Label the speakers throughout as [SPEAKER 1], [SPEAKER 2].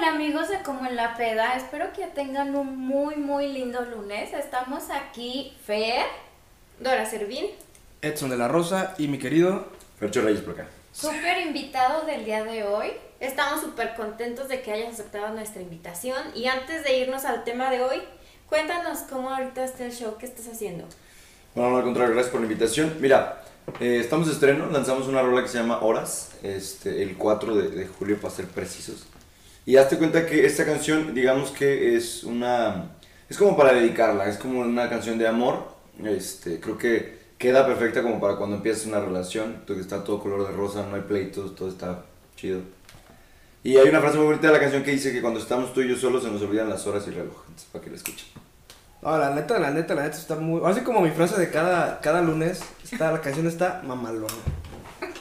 [SPEAKER 1] Hola amigos de Como en la Peda, espero que tengan un muy muy lindo lunes. Estamos aquí Fer,
[SPEAKER 2] Dora Servín.
[SPEAKER 3] Edson de la Rosa y mi querido
[SPEAKER 4] Fercho Reyes por acá.
[SPEAKER 1] súper invitado del día de hoy.
[SPEAKER 2] Estamos súper contentos de que hayas aceptado nuestra invitación. Y antes de irnos al tema de hoy, cuéntanos cómo ahorita está el show que estás haciendo.
[SPEAKER 4] Bueno, no, al contrario, gracias por la invitación. Mira, eh, estamos de estreno, lanzamos una rola que se llama Horas, este, el 4 de, de julio para ser precisos. Y hazte cuenta que esta canción, digamos que es una... Es como para dedicarla, es como una canción de amor. Este, creo que queda perfecta como para cuando empiezas una relación, que está todo color de rosa, no hay pleitos, todo está chido. Y hay una frase muy bonita de la canción que dice que cuando estamos tú y yo solos se nos olvidan las horas y el reloj. Entonces, para que la escuchen.
[SPEAKER 3] No, la neta, la neta, la neta está muy. Así como mi frase de cada, cada lunes, está, la canción está mamalona.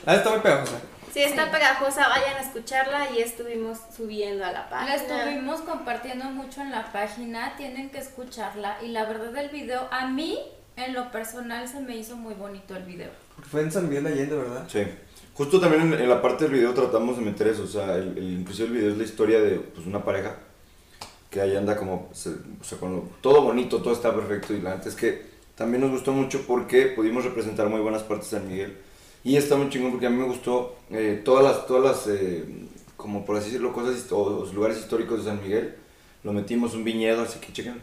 [SPEAKER 3] Ah, está muy pegajosa.
[SPEAKER 2] Si está pegajosa, vayan a escucharla y estuvimos subiendo a la
[SPEAKER 1] La
[SPEAKER 2] página.
[SPEAKER 1] estuvimos compartiendo mucho en la página, tienen que escucharla. Y la verdad el video, a mí en lo personal se me hizo muy bonito el video.
[SPEAKER 3] Porque fue en San Miguel de Allende, ¿verdad?
[SPEAKER 4] Sí. Justo también en, en la parte del video tratamos de meter eso, o sea, el, el- inclusive el video es la historia de pues, una pareja que ahí anda como, se- o sea, con lo- todo bonito, todo está perfecto y la neta es que también nos gustó mucho porque pudimos representar muy buenas partes de San Miguel y está muy chingón porque a mí me gustó eh, todas las, todas las, eh, como por así decirlo, cosas, o los lugares históricos de San Miguel, lo metimos un viñedo, así que chequen.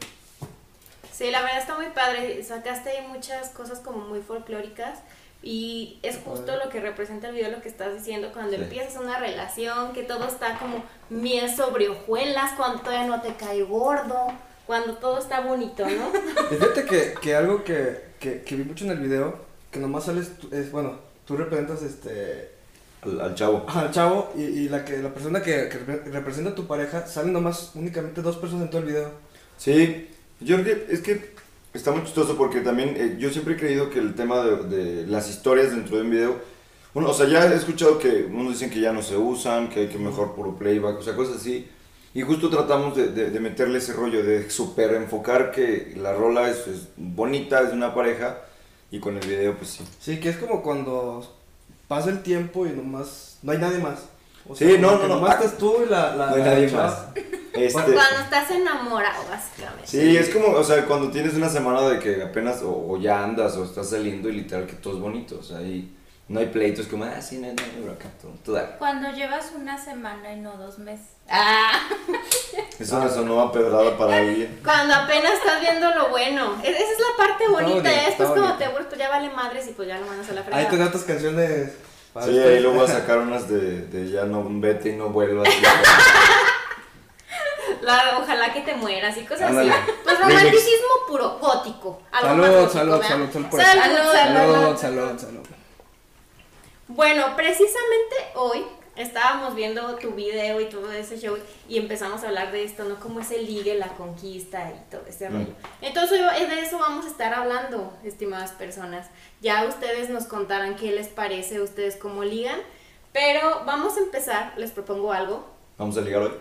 [SPEAKER 2] Sí, la verdad está muy padre. Sacaste ahí muchas cosas como muy folclóricas. Y es justo lo que representa el video, lo que estás diciendo, cuando
[SPEAKER 4] Sí.
[SPEAKER 2] empiezas una relación, que todo está como miel sobre hojuelas, cuando todavía no te cae gordo, cuando todo está bonito, ¿no?
[SPEAKER 3] Y fíjate que, que algo que, que, que vi mucho en el video, que nomás sales, es, bueno, tú representas este
[SPEAKER 4] Al, al chavo.
[SPEAKER 3] al chavo y, y la que la persona que, que repre- representa a tu pareja, salen nomás únicamente dos personas en todo el video.
[SPEAKER 4] Sí, yo creo que es que está muy chistoso porque también eh, yo siempre he creído que el tema de, de las historias dentro de un video, bueno, o sea, ya he escuchado que unos dicen que ya no se usan, que hay que mejor puro playback, o sea, cosas así. Y justo tratamos de, de- de meterle ese rollo, de super enfocar que la rola es, es bonita, es de una pareja, y con el video, pues sí.
[SPEAKER 3] Sí, que es como cuando pasa el tiempo y nomás no hay nadie más. O
[SPEAKER 4] Sí, no,
[SPEAKER 3] como que
[SPEAKER 4] no, no.
[SPEAKER 3] Nomás estás tú y la, la
[SPEAKER 4] No hay
[SPEAKER 3] la
[SPEAKER 4] nadie
[SPEAKER 3] chava.
[SPEAKER 4] más. Este,
[SPEAKER 2] Cuando estás enamorado, básicamente.
[SPEAKER 4] Sí, es como, o sea, cuando tienes una semana de que apenas o, o ya andas o estás saliendo y literal que todo es bonito, o sea, y no hay pleitos como, ah, sí, no, no, no, acá, todo, dale.
[SPEAKER 1] Cuando llevas una semana y no dos meses.
[SPEAKER 2] Ah,
[SPEAKER 4] Eso me sonó a pedrada para alguien.
[SPEAKER 2] cuando apenas estás viendo lo bueno. Esa es la parte bonita.
[SPEAKER 3] está
[SPEAKER 2] después cuando
[SPEAKER 3] bonito.
[SPEAKER 2] te aburres, pues ya vale madres y pues ya lo mandas a la
[SPEAKER 3] Ahí
[SPEAKER 2] fregada.
[SPEAKER 3] te otras canciones. para
[SPEAKER 4] Sí,
[SPEAKER 3] después.
[SPEAKER 4] ahí luego voy a sacar unas de, de ya no vete y no vuelvas.
[SPEAKER 2] La- ojalá que te mueras y cosas
[SPEAKER 4] Ándale.
[SPEAKER 2] así. Pues romanticismo puro, gótico. Algo más
[SPEAKER 3] Salud,
[SPEAKER 2] gótico,
[SPEAKER 3] salud, salud, salud
[SPEAKER 2] Salud, salud.
[SPEAKER 3] Salud, salud, salud.
[SPEAKER 2] Bueno, precisamente hoy estábamos viendo tu video y todo ese show y empezamos a hablar de esto, ¿no? Cómo es el ligue, la conquista y todo ese
[SPEAKER 4] Mm.
[SPEAKER 2] rollo. Entonces de eso vamos a estar hablando, estimadas personas. Ya ustedes nos contarán qué les parece, ustedes cómo ligan. Pero vamos a empezar, les propongo algo.
[SPEAKER 4] Vamos a ligar hoy.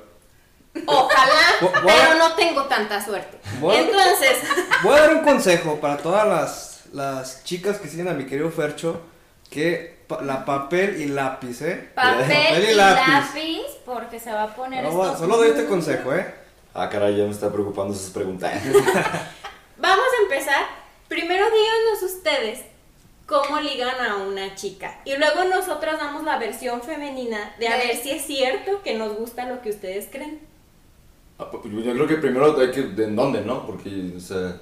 [SPEAKER 2] Ojalá, pero no tengo tanta suerte.
[SPEAKER 3] Voy a-
[SPEAKER 2] Entonces,
[SPEAKER 3] Voy a dar un consejo para todas las, las chicas que siguen a mi querido Fercho, que pa- la papel y lápiz, ¿eh?
[SPEAKER 1] Papel y lápiz, porque se va a poner
[SPEAKER 3] No,
[SPEAKER 1] esto
[SPEAKER 3] solo doy este consejo, ¿eh?
[SPEAKER 4] Ah, caray, ya me está preocupando esas preguntas.
[SPEAKER 2] Vamos a empezar. Primero díganos ustedes cómo ligan a una chica. Y luego nosotros damos la versión femenina de a ver si es cierto que nos gusta lo que ustedes creen.
[SPEAKER 4] Ah, pues, Yo creo que primero hay que, ¿de en dónde, no? Porque, o sea,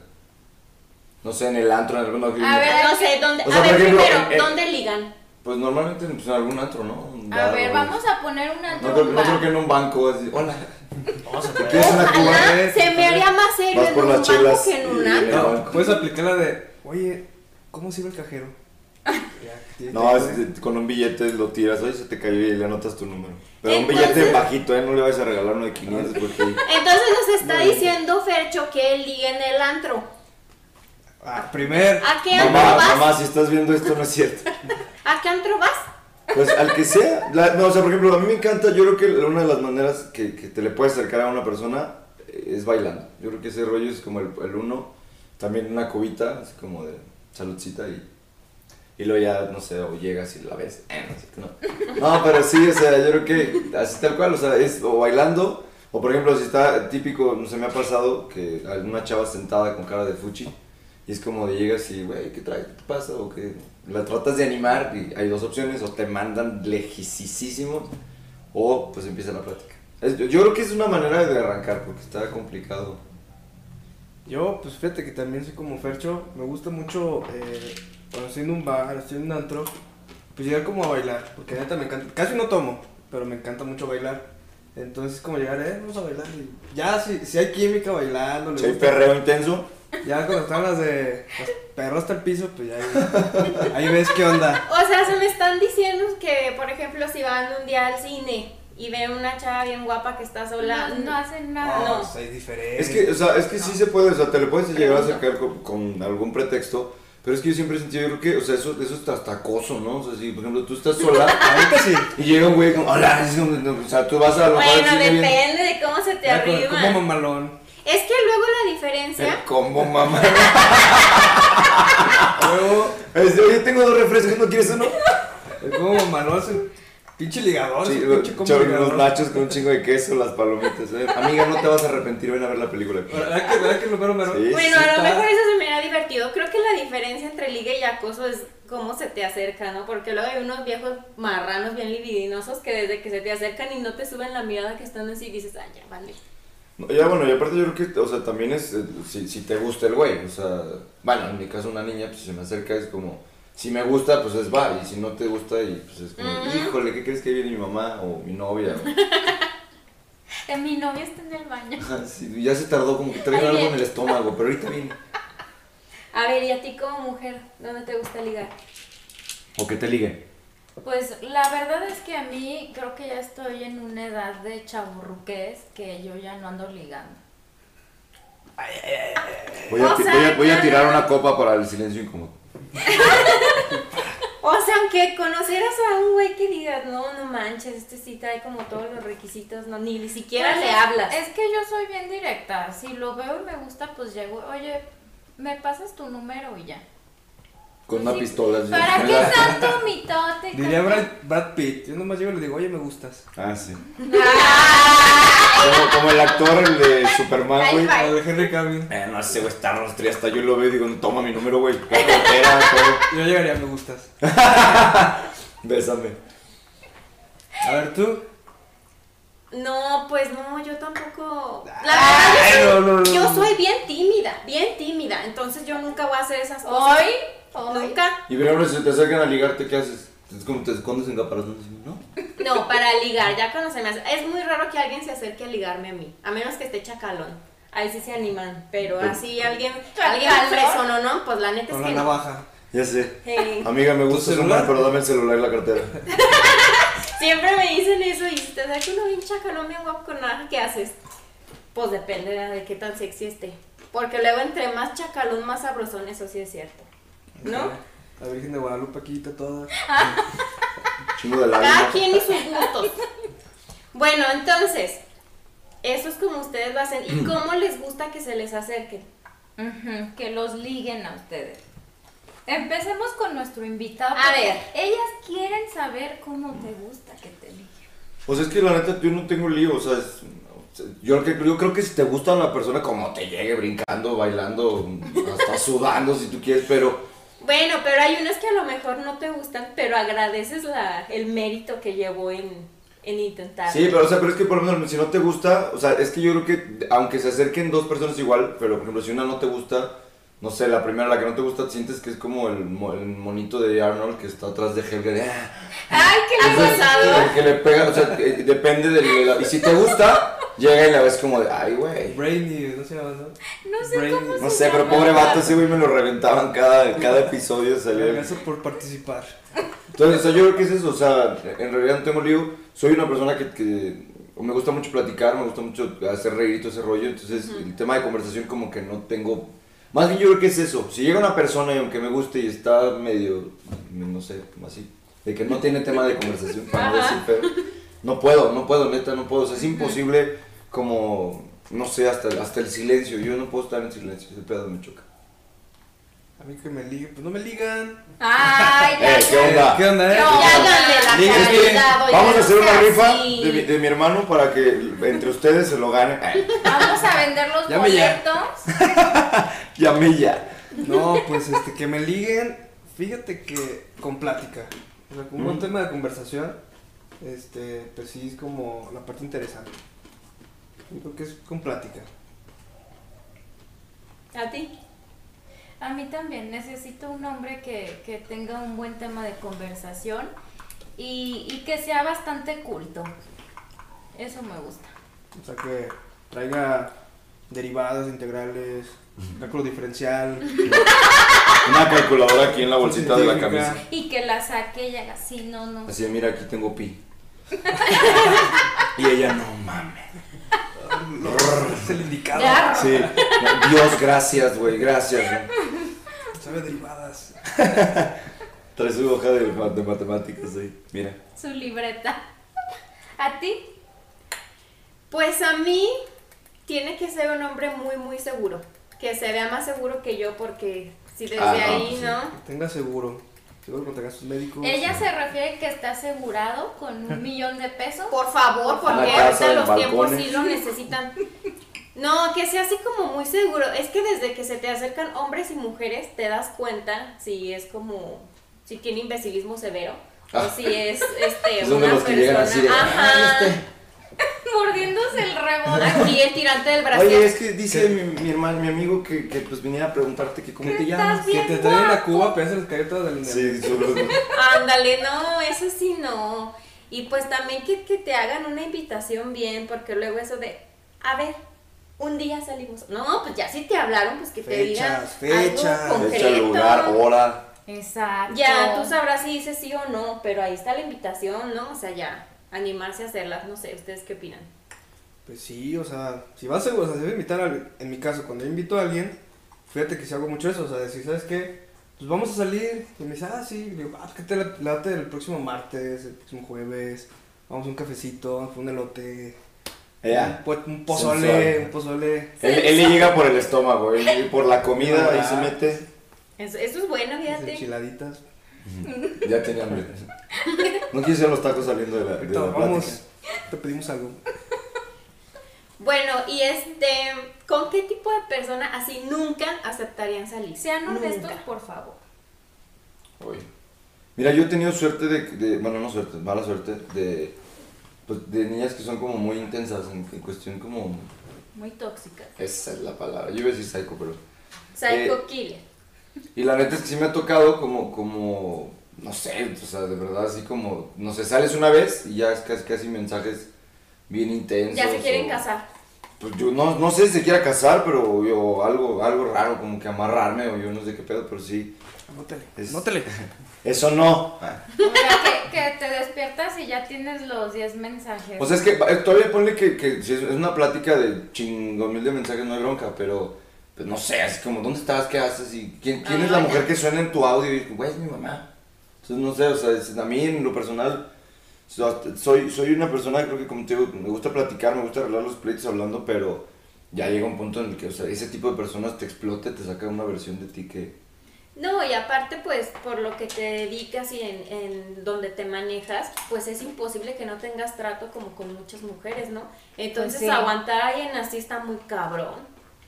[SPEAKER 4] no sé, en el antro, en algún...
[SPEAKER 1] A ver,
[SPEAKER 2] no sé, ¿dónde?
[SPEAKER 4] O sea,
[SPEAKER 2] a ver,
[SPEAKER 4] ejemplo,
[SPEAKER 2] primero,
[SPEAKER 4] en- en-
[SPEAKER 2] ¿dónde ligan?
[SPEAKER 4] Pues normalmente pues, en algún antro, ¿no? Un
[SPEAKER 1] A
[SPEAKER 4] bar
[SPEAKER 1] ver,
[SPEAKER 4] o-
[SPEAKER 1] vamos a poner una
[SPEAKER 4] No creo, no creo que en un banco así, hola,
[SPEAKER 3] Vamos a
[SPEAKER 4] ¿te quieres una?
[SPEAKER 2] Ojalá se me haría más serio
[SPEAKER 4] Vas
[SPEAKER 2] en
[SPEAKER 4] por
[SPEAKER 2] un
[SPEAKER 4] las
[SPEAKER 2] banco
[SPEAKER 4] chelas
[SPEAKER 2] que en un antro.
[SPEAKER 3] No, puedes aplicar la de, oye, ¿cómo sirve el cajero? Ya,
[SPEAKER 4] No,
[SPEAKER 3] te-
[SPEAKER 4] es- con un billete lo tiras, oye, se te cayó y le anotas tu número. Pero un
[SPEAKER 2] Entonces-
[SPEAKER 4] billete bajito, ¿eh? No le vas a regalar uno de 500 porque...
[SPEAKER 2] Entonces nos está diciendo Fercho que él liga en el antro.
[SPEAKER 3] Ah, primer.
[SPEAKER 2] ¿A qué antro
[SPEAKER 4] Mamá,
[SPEAKER 2] vas?
[SPEAKER 4] mamá, si estás viendo esto no es cierto.
[SPEAKER 2] ¿A qué antro vas?
[SPEAKER 4] Pues al que sea. La- no, o sea, por ejemplo, a mí me encanta, yo creo que una de las maneras que, que te le puedes acercar a una persona es bailando. Yo creo que ese rollo es como el, el uno. También una cubita, así como de saludcita y... Y luego ya, no sé, o llegas y la ves. Eh, no, sé, no. No, pero sí, o sea, yo creo que así tal cual, o sea, es o bailando O por ejemplo, si está típico, no sé, me ha pasado que alguna chava sentada con cara de fuchi y es como de llegas y, güey, ¿qué traes? ¿Qué te pasa? O que la tratas de animar y hay dos opciones, o te mandan lejísimos o pues empieza la plática. Es- yo, yo creo que es una manera de arrancar porque está complicado.
[SPEAKER 3] Yo, pues fíjate que también soy como Fercho, me gusta mucho eh, cuando estoy en un bar, estoy en un antro, pues llegar como a bailar, porque neta me encanta, casi no tomo, pero me encanta mucho bailar. Entonces como llegar, eh, vamos a bailar. Y ya, si, si hay química bailando,
[SPEAKER 4] Si hay perreo intenso,
[SPEAKER 3] ya cuando están las de los perros hasta el piso, pues ya ahí, ahí ves qué onda.
[SPEAKER 2] O sea, se me están diciendo que, por ejemplo, si van un día al cine y ven una chava bien guapa que está sola,
[SPEAKER 1] No, no hacen nada.
[SPEAKER 2] No.
[SPEAKER 3] pues, es diferente.
[SPEAKER 4] Es que, o sea, es que sí se puede, o sea, te le puedes llegar a acercar con, con algún pretexto, pero es que yo siempre he sentido, yo creo que, o sea, eso, eso es hasta acoso, ¿no? O sea, si, por ejemplo, tú estás sola
[SPEAKER 3] Ahorita sí.
[SPEAKER 4] y llega un güey como, hola, no, o sea, tú vas a lo
[SPEAKER 2] Bueno,
[SPEAKER 4] bien-
[SPEAKER 2] depende de cómo se te arrima.
[SPEAKER 3] como mamalón.
[SPEAKER 2] Es que luego la diferencia.
[SPEAKER 4] El combo, mamá.
[SPEAKER 3] Luego,
[SPEAKER 4] Es Oye, tengo dos refrescos, ¿no quieres uno?
[SPEAKER 3] el como mamalón es un pinche ligador.
[SPEAKER 4] Sí,
[SPEAKER 3] pinche combo ligador.
[SPEAKER 4] unos nachos con un chingo de queso, las palomitas. ¿eh? Amiga, no te vas a arrepentir, ven a ver la película.
[SPEAKER 3] ¿Verdad que, verdad que lo mero mero?
[SPEAKER 4] Sí.
[SPEAKER 2] Bueno, a lo
[SPEAKER 3] está.
[SPEAKER 2] mejor eso se me ha divertido. Creo que la diferencia entre liga y acoso es cómo se te acerca, ¿no? Porque luego hay unos viejos marranos bien libidinosos que desde que se te acercan y no te suben la mirada que están así dices, ah, ya, vale.
[SPEAKER 4] Ya, bueno, y aparte yo creo que, o sea, también es, eh, si, si te gusta el güey, o sea, bueno, en mi caso una niña, pues si se me acerca es como, si me gusta, pues es va, y si no te gusta, y pues es como,
[SPEAKER 2] Ujú.
[SPEAKER 4] híjole, ¿qué crees que viene mi mamá o mi novia?
[SPEAKER 1] Eh, Mi novia está en el baño.
[SPEAKER 4] o- Sí, ya se tardó como que trae
[SPEAKER 1] Ahí
[SPEAKER 4] algo en el estómago, pero ahorita viene.
[SPEAKER 2] A ver, ¿y a ti como mujer, dónde te gusta ligar?
[SPEAKER 4] O que te ligue.
[SPEAKER 1] Pues la verdad es que a mí creo que ya estoy en una edad de chaburruques que yo ya no ando ligando.
[SPEAKER 4] Voy a,
[SPEAKER 2] O
[SPEAKER 4] ti-
[SPEAKER 2] sea,
[SPEAKER 4] voy a- voy a tirar una copa para el silencio incómodo.
[SPEAKER 2] O sea, aunque conocieras a un güey que digas, no, no manches, este sí trae como todos los requisitos, no, ni siquiera
[SPEAKER 1] Pues
[SPEAKER 2] le
[SPEAKER 1] es-
[SPEAKER 2] hablas.
[SPEAKER 1] Es que yo soy bien directa. Si lo veo y me gusta, pues llego, oye, me pasas tu número y ya.
[SPEAKER 4] Con una
[SPEAKER 1] Sí,
[SPEAKER 4] pistola. así.
[SPEAKER 1] ¿Para qué tanto mitote?
[SPEAKER 3] Diría Brad, Brad Pitt. Yo nomás llego y le digo, oye, me gustas.
[SPEAKER 4] Ah, sí.
[SPEAKER 2] Ah.
[SPEAKER 4] Como, como el actor, el de Superman, güey.
[SPEAKER 3] O de Henry Cavill.
[SPEAKER 4] Eh, no sé, güey, está rostri, hasta yo lo veo y digo, toma mi número, güey.
[SPEAKER 3] Yo llegaría, me gustas.
[SPEAKER 4] Bésame.
[SPEAKER 3] A ver, tú.
[SPEAKER 2] No, pues no, yo tampoco. La
[SPEAKER 3] Ay,
[SPEAKER 2] verdad, yo,
[SPEAKER 3] no, no, no,
[SPEAKER 2] soy, yo
[SPEAKER 3] no.
[SPEAKER 2] soy bien tímida, bien tímida. Entonces yo nunca voy a hacer esas cosas.
[SPEAKER 1] Hoy, hoy.
[SPEAKER 2] Nunca.
[SPEAKER 4] Y por ejemplo, si te acercan a ligarte, ¿qué haces? Es como te escondes en caparazón, ¿no?
[SPEAKER 2] No, para ligar, ya cuando se me hace. Es muy raro que alguien se acerque a ligarme a mí, a menos que esté chacalón. Ahí sí se animan, pero
[SPEAKER 4] Pero-
[SPEAKER 2] así alguien,
[SPEAKER 1] ¿Chacalón?
[SPEAKER 2] alguien fresón o no, pues la neta es que
[SPEAKER 3] navaja.
[SPEAKER 4] Ya sé.
[SPEAKER 2] Hey.
[SPEAKER 4] Amiga, me gusta
[SPEAKER 3] ¿Tu
[SPEAKER 4] su
[SPEAKER 3] celular?
[SPEAKER 4] pero dame el celular y la cartera.
[SPEAKER 2] Siempre me dicen eso y si te acerca uno bien chacalón, bien guapo con nada, ¿qué haces? Pues depende de de qué tan sexy esté. Porque luego entre más chacalón, más sabrosón, eso sí es cierto. ¿No?
[SPEAKER 3] La Virgen de Guadalupe aquí está toda.
[SPEAKER 4] Chingo de
[SPEAKER 2] Cada
[SPEAKER 4] lágrimas.
[SPEAKER 2] quien y sus gustos. Bueno, entonces, eso es como ustedes lo hacen. ¿Y cómo les gusta que se les acerquen?
[SPEAKER 1] Que los liguen a ustedes. Empecemos con nuestro invitado.
[SPEAKER 2] A ver.
[SPEAKER 1] Ellas quieren saber cómo te gusta que te liguen.
[SPEAKER 4] Pues es que la neta, yo no tengo lío, o sea, es- yo, creo que- yo creo que si te gusta una persona, como te llegue brincando, bailando, hasta sudando si tú quieres, pero
[SPEAKER 2] Bueno, pero hay unos que a lo mejor no te gustan, pero agradeces la, el mérito que llevó en, en intentar.
[SPEAKER 4] Sí, pero, o sea, pero es que por ejemplo, si no te gusta, o sea, es que yo creo que aunque se acerquen dos personas igual, pero por ejemplo, si una no te gusta, no sé, la primera, la que no te gusta, sientes que es como el, mo- el monito de Arnold que está atrás de Helga de... "Ah".
[SPEAKER 2] ¡Ay, qué
[SPEAKER 4] Entonces,
[SPEAKER 2] acosador!
[SPEAKER 4] el que le pega, o sea, depende de la... Y si te gusta, llega y la ves como de, ay, güey.
[SPEAKER 3] Brainy, no se llama, ¿no?
[SPEAKER 1] No sé
[SPEAKER 3] Brainy.
[SPEAKER 1] cómo
[SPEAKER 4] No
[SPEAKER 1] se
[SPEAKER 4] sé, pero pobre vato, ese güey me lo reventaban cada, cada episodio, salía...
[SPEAKER 3] Gracias por participar.
[SPEAKER 4] Entonces, o sea, yo creo que es eso, o sea, en realidad no tengo lío, soy una persona que, que me gusta mucho platicar, me gusta mucho hacer reír y todo ese rollo, entonces el tema de conversación como que no tengo... Más bien yo creo que es eso, si llega una persona y aunque me guste y está medio, no sé, así, de que no tiene tema de conversación, para no decir feo, no puedo, no puedo, neta, no puedo, o sea, es imposible como, no sé, hasta, hasta el silencio, yo no puedo estar en silencio, ese pedo me choca.
[SPEAKER 3] A mí que me liguen, pues no me ligan.
[SPEAKER 1] Ay, ya,
[SPEAKER 4] Eh, ¿qué onda?
[SPEAKER 3] ¿Qué onda, eh?
[SPEAKER 1] No,
[SPEAKER 2] Ya háganle la
[SPEAKER 3] Ligue,
[SPEAKER 2] caridad, oigan,
[SPEAKER 4] Vamos a hacer una rifa de mi, de mi hermano para que entre ustedes se lo ganen.
[SPEAKER 1] Vamos a vender los
[SPEAKER 3] Llame ya.
[SPEAKER 1] boletos.
[SPEAKER 4] Llamé ya.
[SPEAKER 3] No, pues este, que me liguen, fíjate que con plática. O sea, con un buen tema de conversación, este, pues sí es como la parte interesante. Yo creo que es con plática.
[SPEAKER 2] ¿A ti?
[SPEAKER 1] A mí también necesito un hombre que, que tenga un buen tema de conversación y, y que sea bastante culto. Eso me gusta.
[SPEAKER 3] O sea, que traiga derivadas, integrales, cálculo diferencial.
[SPEAKER 4] Una calculadora aquí en la bolsita de la camisa.
[SPEAKER 1] Y que la saque y haga así, no, no.
[SPEAKER 4] Así, mira, aquí tengo pi. y ella, no mames.
[SPEAKER 3] Es el indicado.
[SPEAKER 1] Ya.
[SPEAKER 4] Sí. Dios, gracias, güey, gracias. güey.
[SPEAKER 3] Sabe derivadas.
[SPEAKER 4] Trae su hoja de, de matemáticas ahí. Mira.
[SPEAKER 1] Su libreta. ¿A ti?
[SPEAKER 2] Pues a mí tiene que ser un hombre muy, muy seguro. Que se vea más seguro que yo porque si desde
[SPEAKER 4] Ah, no,
[SPEAKER 2] ahí,
[SPEAKER 4] sí.
[SPEAKER 2] ¿no?
[SPEAKER 3] Que tenga seguro. Seguro que tenga sus médicos.
[SPEAKER 1] Ella se refiere que está asegurado con un millón de pesos.
[SPEAKER 2] Por favor, porque ahorita los tiempos sí lo necesitan. No, que sea así como muy seguro. Es que desde que se te acercan hombres y mujeres te das cuenta si es como, si tiene imbecilismo severo
[SPEAKER 4] Ah.
[SPEAKER 2] o si es este
[SPEAKER 4] Es
[SPEAKER 2] una
[SPEAKER 4] los que llegan así de,
[SPEAKER 2] Ajá.
[SPEAKER 4] "Ay, este".
[SPEAKER 1] Mordiéndose el rebote.
[SPEAKER 2] Aquí el tirante del brazo.
[SPEAKER 4] Oye, es que dice mi, mi hermano, mi amigo que, que pues viniera a preguntarte que cómo te llamas.
[SPEAKER 3] Que te traen
[SPEAKER 1] guapo.
[SPEAKER 3] cuba, pero ya se les cayó toda la
[SPEAKER 4] Sí, solo.
[SPEAKER 2] Ándale, no, eso sí no. Y pues también que, que te hagan una invitación bien, porque luego eso de, a ver, un día salimos. No, pues ya si te hablaron, pues que te digan
[SPEAKER 3] Fechas, fechas.
[SPEAKER 2] algo concreto.
[SPEAKER 4] Fecha, lugar, hora.
[SPEAKER 1] Exacto.
[SPEAKER 2] Ya, tú sabrás si dices sí o no, pero ahí está la invitación, ¿no? O sea, ya, animarse a hacerlas, no sé, ¿ustedes qué opinan?
[SPEAKER 3] Pues sí, o sea, si vas a, o sea, si vas a invitar a alguien, en mi caso, cuando yo invito a alguien, fíjate que si hago mucho eso, o sea, decir, ¿sabes qué? Pues vamos a salir, y me dice, ah, sí, le digo, ah, pues que te la- late el próximo martes, el próximo jueves, vamos a un cafecito, vamos a un elote,
[SPEAKER 4] Ella.
[SPEAKER 3] un, po- un pozole,
[SPEAKER 4] Sensual.
[SPEAKER 3] un pozole,
[SPEAKER 4] Él, él le llega por el estómago, él por la comida
[SPEAKER 3] Ah.
[SPEAKER 4] ahí se mete.
[SPEAKER 2] Eso, eso es bueno, fíjate.
[SPEAKER 3] enchiladitas.
[SPEAKER 4] Ya tenía hambre. No quise hacer los tacos saliendo de la, de la
[SPEAKER 3] vamos, te pedimos algo.
[SPEAKER 2] Bueno, y este, ¿con qué tipo de persona así nunca aceptarían salir?
[SPEAKER 1] Sean honestos,
[SPEAKER 2] Nunca.
[SPEAKER 1] por favor.
[SPEAKER 4] Oye. Mira, yo he tenido suerte de, de- bueno, no suerte, mala suerte, de, pues, de niñas que son como muy intensas en, en cuestión como,
[SPEAKER 1] Muy tóxica.
[SPEAKER 4] esa es la palabra, yo iba a decir psycho, pero,
[SPEAKER 2] Psycho
[SPEAKER 4] Eh,
[SPEAKER 2] Killer.
[SPEAKER 4] y la neta es que sí me ha tocado como, como, no sé, o sea, de verdad, así como, no sé, sales una vez y ya es casi, casi mensajes bien intensos.
[SPEAKER 2] Ya se quieren
[SPEAKER 4] o-
[SPEAKER 2] casar.
[SPEAKER 4] Pues yo no, no sé si se quiera casar, pero yo, algo, algo raro, como que amarrarme o yo no sé qué pedo, pero sí,
[SPEAKER 3] Anótale,
[SPEAKER 4] Es-
[SPEAKER 3] anótale.
[SPEAKER 4] eso no.
[SPEAKER 1] O sea, que, que te despiertas y ya tienes los 10 mensajes.
[SPEAKER 4] O sea, es que eh, todavía ponle que, que si es es una plática de chingón mil de mensajes, no hay bronca, pero pues no sé, así como, ¿dónde estás? ¿Qué haces? ¿Y quién, quién es la
[SPEAKER 2] Ah,
[SPEAKER 4] mujer
[SPEAKER 2] ya.
[SPEAKER 4] que suena en tu audio? Y güey, es mi mamá. Entonces, no sé, o sea, es- a mí en lo personal, so- soy, soy una persona, creo que como te digo, me gusta platicar, me gusta arreglar los pleitos hablando, pero ya llega un punto en el que, o sea, ese tipo de personas te explota, te saca una versión de ti que...
[SPEAKER 2] No, y aparte, pues, por lo que te dedicas y en, en donde te manejas, pues es imposible que no tengas trato como con muchas mujeres, ¿no? Entonces,
[SPEAKER 1] Pues sí.
[SPEAKER 2] aguantar a alguien así está muy cabrón.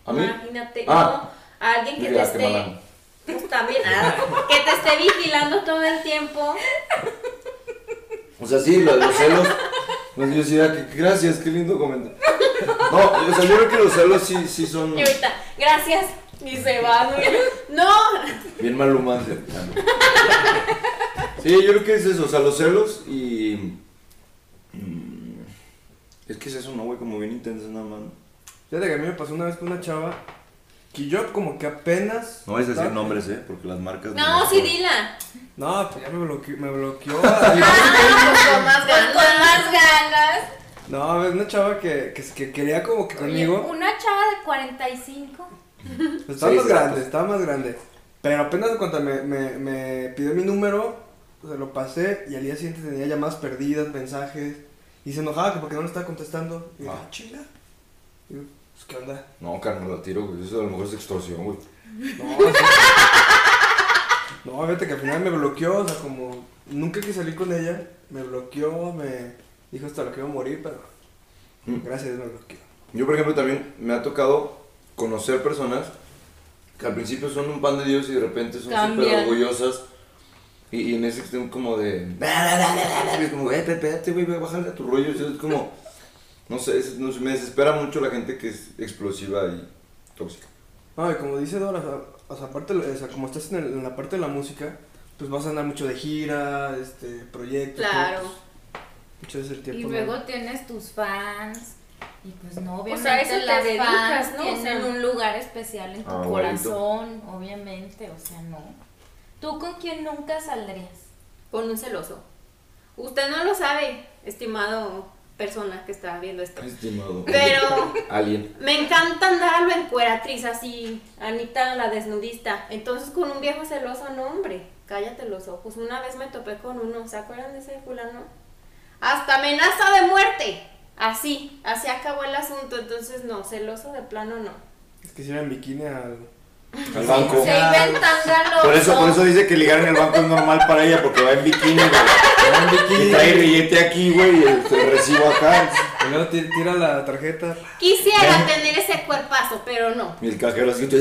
[SPEAKER 4] ¿A mí?
[SPEAKER 2] Imagínate,
[SPEAKER 4] Ah.
[SPEAKER 2] no, a alguien que te esté, pues también, ah, que te esté vigilando todo el tiempo.
[SPEAKER 4] O sea, sí, los, los celos. Pues yo decía, que gracias, qué lindo comentario. No, o sea, yo creo que los celos sí, sí son
[SPEAKER 2] Y ahorita, gracias, y se va, ¿no? No,
[SPEAKER 4] bien malhumantes. Sí, yo creo que es eso, o sea, los celos y. mm, Es que es eso, ¿no, güey? Como bien intenso nada más.
[SPEAKER 3] Fíjate que a mí me pasó una vez con una chava que yo como que apenas...
[SPEAKER 4] No vais a decir nombres, ¿eh? Porque las marcas.
[SPEAKER 2] no, sí, dila.
[SPEAKER 3] No, pues ya me bloqueó. Me bloqueó
[SPEAKER 2] con más
[SPEAKER 1] con
[SPEAKER 2] ganas.
[SPEAKER 1] más ganas.
[SPEAKER 3] no, es una chava que, que, que quería como que conmigo.
[SPEAKER 1] Una chava de 45.
[SPEAKER 3] Estaba
[SPEAKER 4] Sí,
[SPEAKER 3] más grande, estaba más grande. Pero apenas cuando me, me, me pidió mi número, se lo pasé y al día siguiente tenía llamadas perdidas, mensajes. Y se enojaba que porque no le estaba contestando. Y yo,
[SPEAKER 4] Ah.
[SPEAKER 3] ah, chinga. Y yo, pues, ¿qué onda?
[SPEAKER 4] No, carnal, lo tiro, güey. Eso a lo mejor es extorsión, güey.
[SPEAKER 3] No, sí. No, fíjate que al final me bloqueó, o sea, como nunca que salí con ella, me bloqueó, me dijo hasta lo que iba a morir, pero
[SPEAKER 4] Mm.
[SPEAKER 3] gracias a Dios me bloqueó.
[SPEAKER 4] Yo, por ejemplo, también me ha tocado conocer personas que al principio son un pan de Dios y de repente son súper orgullosas. Y, y en ese extremo como de... Es como, eh, espérate, güey, voy a bajarle a tu rollo. Es como... No sé, es- no sé, me desespera mucho la gente que es explosiva y tóxica.
[SPEAKER 3] No, y como dice Dora, o sea, o sea, aparte, o sea, como estás en, el- en la parte de la música, pues vas a andar mucho de gira, este, proyectos.
[SPEAKER 2] Claro.
[SPEAKER 3] todo, pues, mucho de ese tiempo.
[SPEAKER 1] Y
[SPEAKER 3] ¿no?
[SPEAKER 1] luego tienes tus fans. Y pues no, obviamente
[SPEAKER 2] sea, eso te
[SPEAKER 1] las
[SPEAKER 2] dedicas,
[SPEAKER 1] fans
[SPEAKER 2] ¿no? O
[SPEAKER 1] tienen
[SPEAKER 2] sea-
[SPEAKER 1] un lugar especial en tu
[SPEAKER 4] Ah, bonito.
[SPEAKER 1] corazón, obviamente, o sea, no. ¿Tú con quién nunca saldrías?
[SPEAKER 2] Con un celoso. Usted no lo sabe, estimado persona que está viendo esto.
[SPEAKER 4] Estimado.
[SPEAKER 2] Pero
[SPEAKER 4] Alguien.
[SPEAKER 2] me encanta andar a lo encueratriz, así, Anita la desnudista. Entonces con un viejo celoso, no hombre, cállate los ojos. Una vez me topé con uno, ¿se acuerdan de ese fulano? Hasta amenaza de muerte. Así, así acabó el asunto. Entonces no, celoso de plano no.
[SPEAKER 3] Es que si era en bikini al...
[SPEAKER 4] Al banco.
[SPEAKER 1] Se inventan galoso.
[SPEAKER 4] Por eso, por eso dice que ligar en el banco es normal para ella, porque va en bikini, güey.
[SPEAKER 3] Va en
[SPEAKER 4] Y
[SPEAKER 3] bikini.
[SPEAKER 4] trae billete aquí, güey, y el, el recibo acá.
[SPEAKER 3] Y luego tira la tarjeta.
[SPEAKER 2] Quisiera tener ese cuerpazo, pero no.
[SPEAKER 4] Y el cajero así, ya,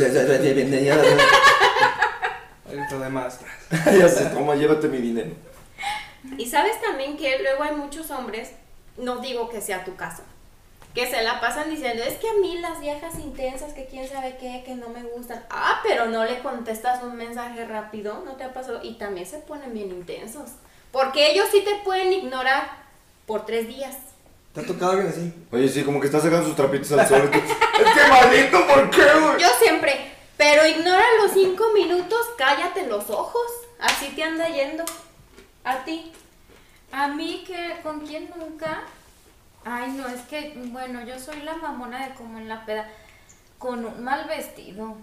[SPEAKER 3] Ahorita de más.
[SPEAKER 4] ya, ya se toma, llévate mi dinero.
[SPEAKER 2] Y sabes también que luego hay muchos hombres, no digo que sea tu caso, que se la pasan diciendo, es que a mí las viejas intensas, que quién sabe qué, que no me gustan. Ah, pero no le contestas un mensaje rápido, ¿no te ha pasado? Y también se ponen bien intensos. Porque ellos sí te pueden ignorar por tres días.
[SPEAKER 3] ¿Te ha tocado alguien así?
[SPEAKER 4] Oye, sí, como que está sacando sus trapitos al sol. es que maldito, ¿por qué, güey?
[SPEAKER 2] Yo siempre, pero ignora los cinco minutos, cállate los ojos. Así te anda yendo. A ti.
[SPEAKER 1] A mí que con quién nunca. Ay, no, es que, bueno, yo soy la mamona de como en la peda. Con un mal vestido.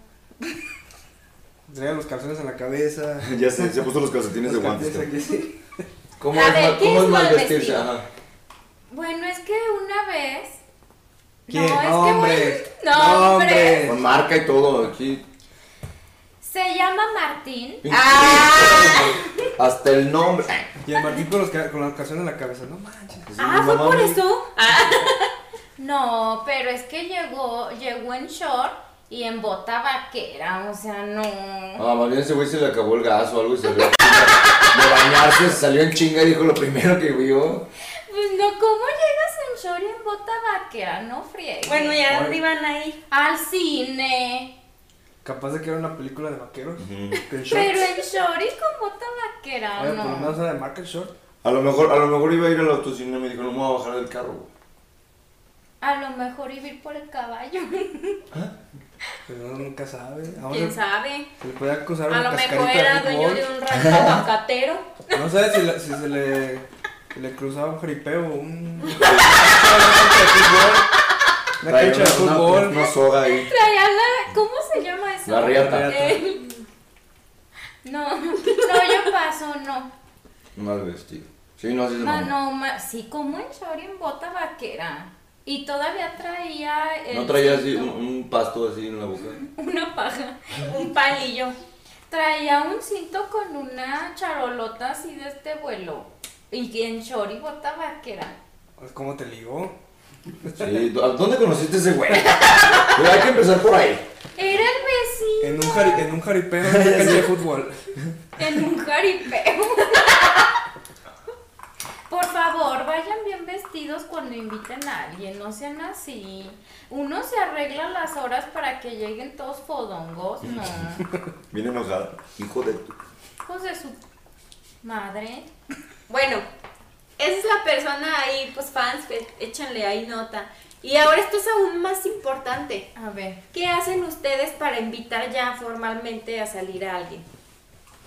[SPEAKER 3] Traía los calzones en la cabeza.
[SPEAKER 4] Ya se, se puso los calcetines de guantes.
[SPEAKER 3] sí.
[SPEAKER 4] ¿Cómo
[SPEAKER 2] A
[SPEAKER 4] es,
[SPEAKER 2] ver,
[SPEAKER 4] mal-
[SPEAKER 2] ¿qué
[SPEAKER 4] cómo
[SPEAKER 2] es
[SPEAKER 4] es mal vestirse?
[SPEAKER 2] vestido?
[SPEAKER 4] Ajá.
[SPEAKER 1] Bueno, es que una vez.
[SPEAKER 3] ¿Quién?
[SPEAKER 1] No, es
[SPEAKER 3] Hombre.
[SPEAKER 1] que. no, hombre.
[SPEAKER 4] Con marca y todo, aquí.
[SPEAKER 1] Se llama Martín.
[SPEAKER 2] Ah.
[SPEAKER 4] Hasta el nombre.
[SPEAKER 3] Y el Martín con los, con los calzones en la cabeza. No manches.
[SPEAKER 4] Sí,
[SPEAKER 2] Ah, fue por eso. Ah.
[SPEAKER 1] No, pero es que llegó, llegó en short y en bota vaquera, o sea, no.
[SPEAKER 4] Ah, más bien ese güey se le acabó el gas o algo y en chinga. De bañarse, se salió en chinga y dijo lo primero que vio.
[SPEAKER 1] Pues no, ¿cómo llegas en short y en bota vaquera? No friegues.
[SPEAKER 2] Bueno, ya dónde iban a ir.
[SPEAKER 1] Al cine.
[SPEAKER 3] Capaz de que era una película de vaqueros.
[SPEAKER 4] Ujú.
[SPEAKER 3] Con shorts.
[SPEAKER 1] Pero en short y con bota vaquera,
[SPEAKER 3] Oye, por lo
[SPEAKER 1] no.
[SPEAKER 3] menos era de marca el short.
[SPEAKER 4] A lo mejor, a lo mejor iba a ir al autocine y me dijo, no me voy a bajar del carro. güey".
[SPEAKER 1] A lo mejor iba a ir por el caballo.
[SPEAKER 3] Pero uno nunca sabe. Ahora
[SPEAKER 2] ¿Quién sabe?
[SPEAKER 3] se le puede acusar
[SPEAKER 2] A lo mejor era
[SPEAKER 3] de
[SPEAKER 2] dueño de un rancho aguacatero.
[SPEAKER 3] No sé si, la- si se le, se le cruzaba un jaripeo o un. Una cancha de fútbol.
[SPEAKER 4] Una, soga ahí.
[SPEAKER 1] Traía la. ¿Cómo se
[SPEAKER 4] La riata.
[SPEAKER 1] Eh, No, no, yo paso, no.
[SPEAKER 4] Mal vestido. Sí, no, así se
[SPEAKER 1] No, ma- sí, como en short en bota vaquera. Y todavía traía. el
[SPEAKER 4] No traía así un, un pasto así en la boca.
[SPEAKER 1] Una paja.
[SPEAKER 2] Un palillo.
[SPEAKER 1] Traía un cinto con una charolota así de este vuelo. Y en short y bota vaquera.
[SPEAKER 3] Pues, ¿Cómo te ligó?
[SPEAKER 4] Sí, ¿a ¿dónde conociste ese güey? Pero hay que empezar por ahí.
[SPEAKER 1] Era el vecino.
[SPEAKER 3] En un, jari, en un jaripeo en una cancha de fútbol.
[SPEAKER 1] En un jaripeo. Por favor, vayan bien vestidos cuando inviten a alguien, no sean así. Uno se arregla las horas para que lleguen todos fodongos, no.
[SPEAKER 4] Bien enojada. Hijo de tu.
[SPEAKER 1] Hijos de su madre.
[SPEAKER 2] Bueno, esa es la persona ahí, pues fans, pues, échanle ahí nota. Y ahora esto es aún más importante.
[SPEAKER 1] A ver.
[SPEAKER 2] ¿Qué hacen ustedes para invitar ya formalmente a salir a alguien?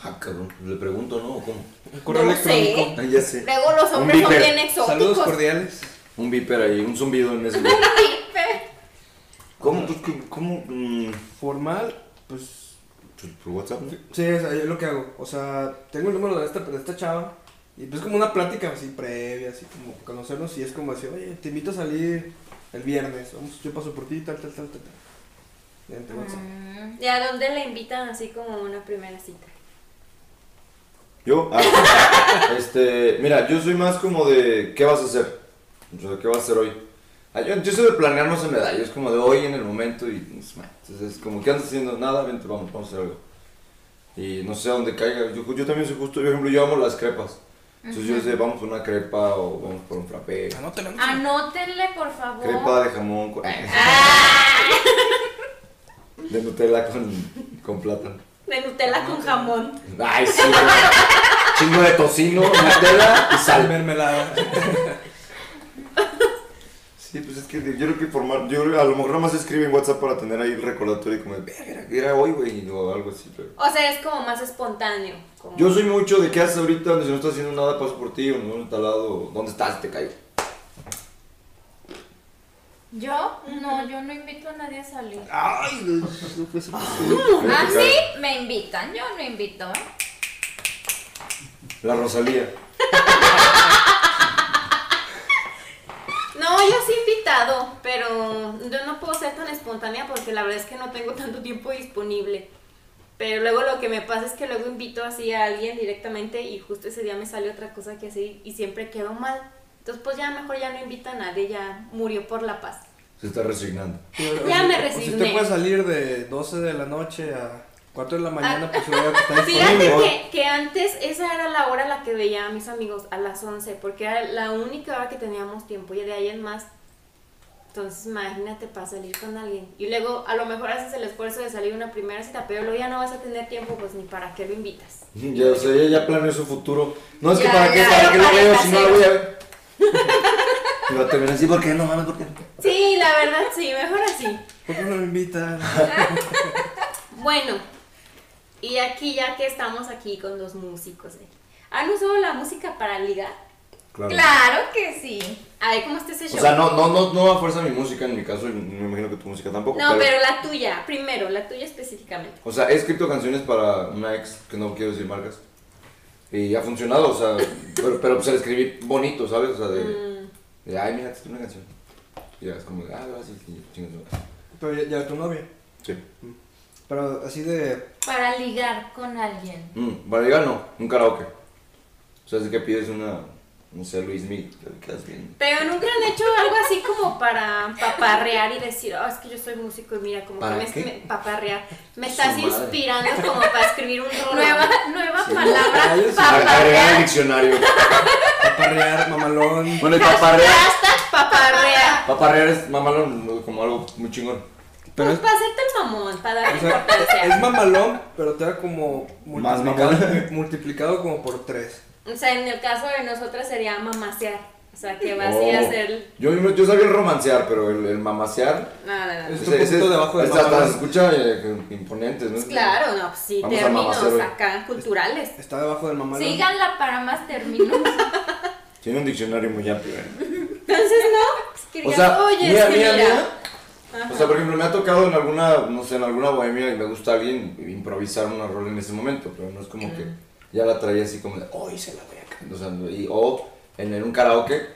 [SPEAKER 4] Ah, cabrón. Le pregunto, ¿no? ¿O ¿Cómo?
[SPEAKER 3] Un correo
[SPEAKER 2] No
[SPEAKER 3] electrónico.
[SPEAKER 4] Ah, ya sé.
[SPEAKER 2] Luego los hombres son bien exóticos.
[SPEAKER 3] Saludos cordiales.
[SPEAKER 4] Un viper ahí, un zumbido en ese.
[SPEAKER 1] Pipe.
[SPEAKER 4] ¿Cómo? Pues, ¿Cómo? cómo, mm,
[SPEAKER 3] Formal, pues.
[SPEAKER 4] pues, por WhatsApp, ¿no?
[SPEAKER 3] Sí, es es lo que hago. O sea, tengo el número de esta, de esta chava. Y pues como una plática así previa, así como conocernos. Y es como decir, oye, te invito a salir el viernes. Vamos, yo paso por ti, tal, tal, tal, tal. tal.
[SPEAKER 1] Mm,
[SPEAKER 2] ¿Y a dónde le invitan así como una primera cita?
[SPEAKER 4] Yo, ah, este, mira, yo soy más como de, ¿qué vas a hacer? O sea, ¿qué vas a hacer hoy? Ah, Yo, yo soy de planear, no se me da, yo es como de hoy en el momento y, pues, man, entonces, como, ¿qué andas haciendo? Nada, vente, vamos, vamos a hacer algo. Y no sé a dónde caiga, yo, yo también soy justo, por ejemplo, yo amo las crepas. Entonces yo sé, vamos por una crepa o vamos por un frappé.
[SPEAKER 3] Anótela,
[SPEAKER 1] Ah,
[SPEAKER 3] anótela.
[SPEAKER 1] Anótenle, por favor.
[SPEAKER 4] Crepa de jamón con... De Nutella con, con plátano.
[SPEAKER 2] De Nutella con jamón.
[SPEAKER 4] Ay, sí. Chingo de tocino, Nutella y sal.
[SPEAKER 3] Mermelada.
[SPEAKER 4] Sí, pues es que yo creo que formar, yo a lo mejor nada más escribe en WhatsApp para tener ahí el recordatorio y como, de, verga, era hoy, güey, o algo así, pero...
[SPEAKER 2] O sea, es como más espontáneo. como-
[SPEAKER 4] Yo soy mucho de qué haces ahorita, donde si no estás haciendo nada, paso por ti, o no lado, ¿dónde estás? Te caigo.
[SPEAKER 1] ¿Yo? No, yo no invito a nadie a salir.
[SPEAKER 3] Ay, no, no fue eso.
[SPEAKER 1] Ah, sí, me invitan. Yo no invito, ¿eh?
[SPEAKER 4] La Rosalía.
[SPEAKER 2] No, yo sí he invitado, pero yo no puedo ser tan espontánea porque la verdad es que no tengo tanto tiempo disponible. Pero luego lo que me pasa es que luego invito así a alguien directamente y justo ese día me sale otra cosa que hacer y siempre quedo mal. Entonces pues ya mejor ya no invita a nadie, ya murió por la paz.
[SPEAKER 4] Se está resignando.
[SPEAKER 2] Ya me
[SPEAKER 3] O si
[SPEAKER 2] resigné.
[SPEAKER 3] usted puede salir de 12 de la noche a 4 de la mañana, pues hubiera que está
[SPEAKER 2] Fíjate que, que antes esa era la hora a la que veía a mis amigos, a las 11, porque era la única hora que teníamos tiempo y de ahí en más. Entonces imagínate para salir con alguien. Y luego a lo mejor haces el esfuerzo de salir una primera cita, pero luego ya no vas a tener tiempo, pues ni para qué lo invitas.
[SPEAKER 4] Ya, o sea, ella ya planeó su futuro. No es que
[SPEAKER 2] Ya,
[SPEAKER 4] para qué, para qué lo veo si no lo voy a ver. Y va a terminar así, ¿por qué no mames? ¿Por qué?
[SPEAKER 2] Sí, la verdad sí, mejor así.
[SPEAKER 3] ¿Por qué no me invitan?
[SPEAKER 2] Bueno, y aquí ya que estamos aquí con los músicos, ¿eh? ¿han usado la música para ligar?
[SPEAKER 4] Claro.
[SPEAKER 1] Claro que sí.
[SPEAKER 2] A ver, ¿cómo está ese show?
[SPEAKER 4] O sea, no, no, no, no a fuerza mi música, en mi caso, y me imagino que tu música tampoco.
[SPEAKER 2] No, pero la tuya, primero, la tuya específicamente.
[SPEAKER 4] O sea, he escrito canciones para una ex, que no quiero decir marcas. Y ha funcionado, o sea, pero, pero pues la escribí bonito, ¿sabes? O sea, de,
[SPEAKER 2] Mm.
[SPEAKER 4] de ay, mira, te escribí una canción. Y ya es como, de, ah, y y chingas.
[SPEAKER 3] Pero ya, ya tu novia.
[SPEAKER 4] Sí.
[SPEAKER 3] Pero así de.
[SPEAKER 1] Para ligar con alguien.
[SPEAKER 4] Mm, para llegar no, un karaoke. O sea, es que pides una, no sé, Luis Miguel, te quedas bien.
[SPEAKER 2] Pero nunca han hecho algo así como para paparrear y decir, oh, es que yo soy músico y mira, como que
[SPEAKER 4] ¿Para
[SPEAKER 2] me,
[SPEAKER 4] qué?
[SPEAKER 2] me- paparrear. Me
[SPEAKER 4] Su
[SPEAKER 2] estás
[SPEAKER 4] madre.
[SPEAKER 2] inspirando como para escribir un rol.
[SPEAKER 1] Nueva, nueva palabra.
[SPEAKER 3] sí.
[SPEAKER 4] Agregar al
[SPEAKER 1] Paparrear.
[SPEAKER 4] diccionario.
[SPEAKER 3] Paparrear, mamalón.
[SPEAKER 4] Bueno, y paparrear.
[SPEAKER 2] Hashtag paparrear.
[SPEAKER 4] Paparrear es mamalón, como algo muy chingón.
[SPEAKER 3] Pero
[SPEAKER 2] Pues
[SPEAKER 3] es,
[SPEAKER 2] para hacerte el mamón, para darle
[SPEAKER 3] o sea,
[SPEAKER 2] importancia.
[SPEAKER 3] es mamalón, pero te da como
[SPEAKER 4] Más
[SPEAKER 3] multiplicado,
[SPEAKER 4] mamón.
[SPEAKER 3] multiplicado como por 3.
[SPEAKER 2] O sea, en el caso de nosotras sería mamasear. O sea, que vas a ir a
[SPEAKER 4] Oh.
[SPEAKER 2] hacer.
[SPEAKER 4] Yo, yo sabía el romancear, pero el, el mamasear.
[SPEAKER 2] Nada, nada.
[SPEAKER 3] Es
[SPEAKER 4] ese-
[SPEAKER 3] un poquito debajo
[SPEAKER 4] hasta- se escucha eh, imponente, ¿no?
[SPEAKER 2] Pues claro, no, pues sí,
[SPEAKER 4] Vamos
[SPEAKER 2] términos acá culturales.
[SPEAKER 3] Está debajo del mamalón.
[SPEAKER 1] Síganla para más términos.
[SPEAKER 4] Tiene un diccionario muy amplio, ¿eh?
[SPEAKER 2] Entonces, no, pues
[SPEAKER 4] O sea,
[SPEAKER 2] oye, es que
[SPEAKER 4] mía,
[SPEAKER 2] mira. Ajá.
[SPEAKER 4] O sea, por ejemplo, me ha tocado en alguna, no sé, en alguna bohemia y me gusta alguien improvisar una rol en ese momento, pero no es como que ya la traía así como de, hoy se la voy a cantar. O, sea, y- o en, en un karaoke,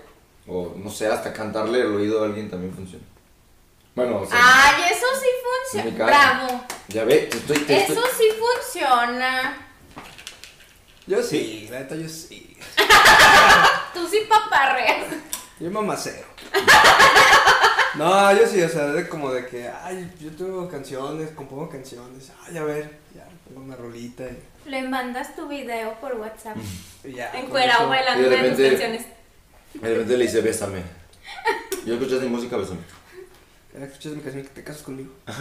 [SPEAKER 4] o no sé, hasta cantarle el oído a alguien también funciona. Bueno, o sea,
[SPEAKER 1] Ay, eso sí funciona. Bravo.
[SPEAKER 4] ya ve, te estoy, te
[SPEAKER 1] Eso
[SPEAKER 4] estoy-
[SPEAKER 1] sí funciona.
[SPEAKER 3] Yo sí, la neta yo sí.
[SPEAKER 1] Tú sí paparreas.
[SPEAKER 3] Yo mamacero. No, yo sí, o sea, de como de que, ay, yo tengo canciones, compongo canciones, ay, a ver, ya, pongo una rolita y,
[SPEAKER 1] Le mandas tu video por WhatsApp.
[SPEAKER 3] ya. eso.
[SPEAKER 2] bailando
[SPEAKER 4] Y de
[SPEAKER 2] una de tus
[SPEAKER 4] repente-
[SPEAKER 2] canciones.
[SPEAKER 4] de repente le dice, bésame. Yo escuchas mi música, bésame.
[SPEAKER 3] Ya escuchas mi canción que te casas conmigo.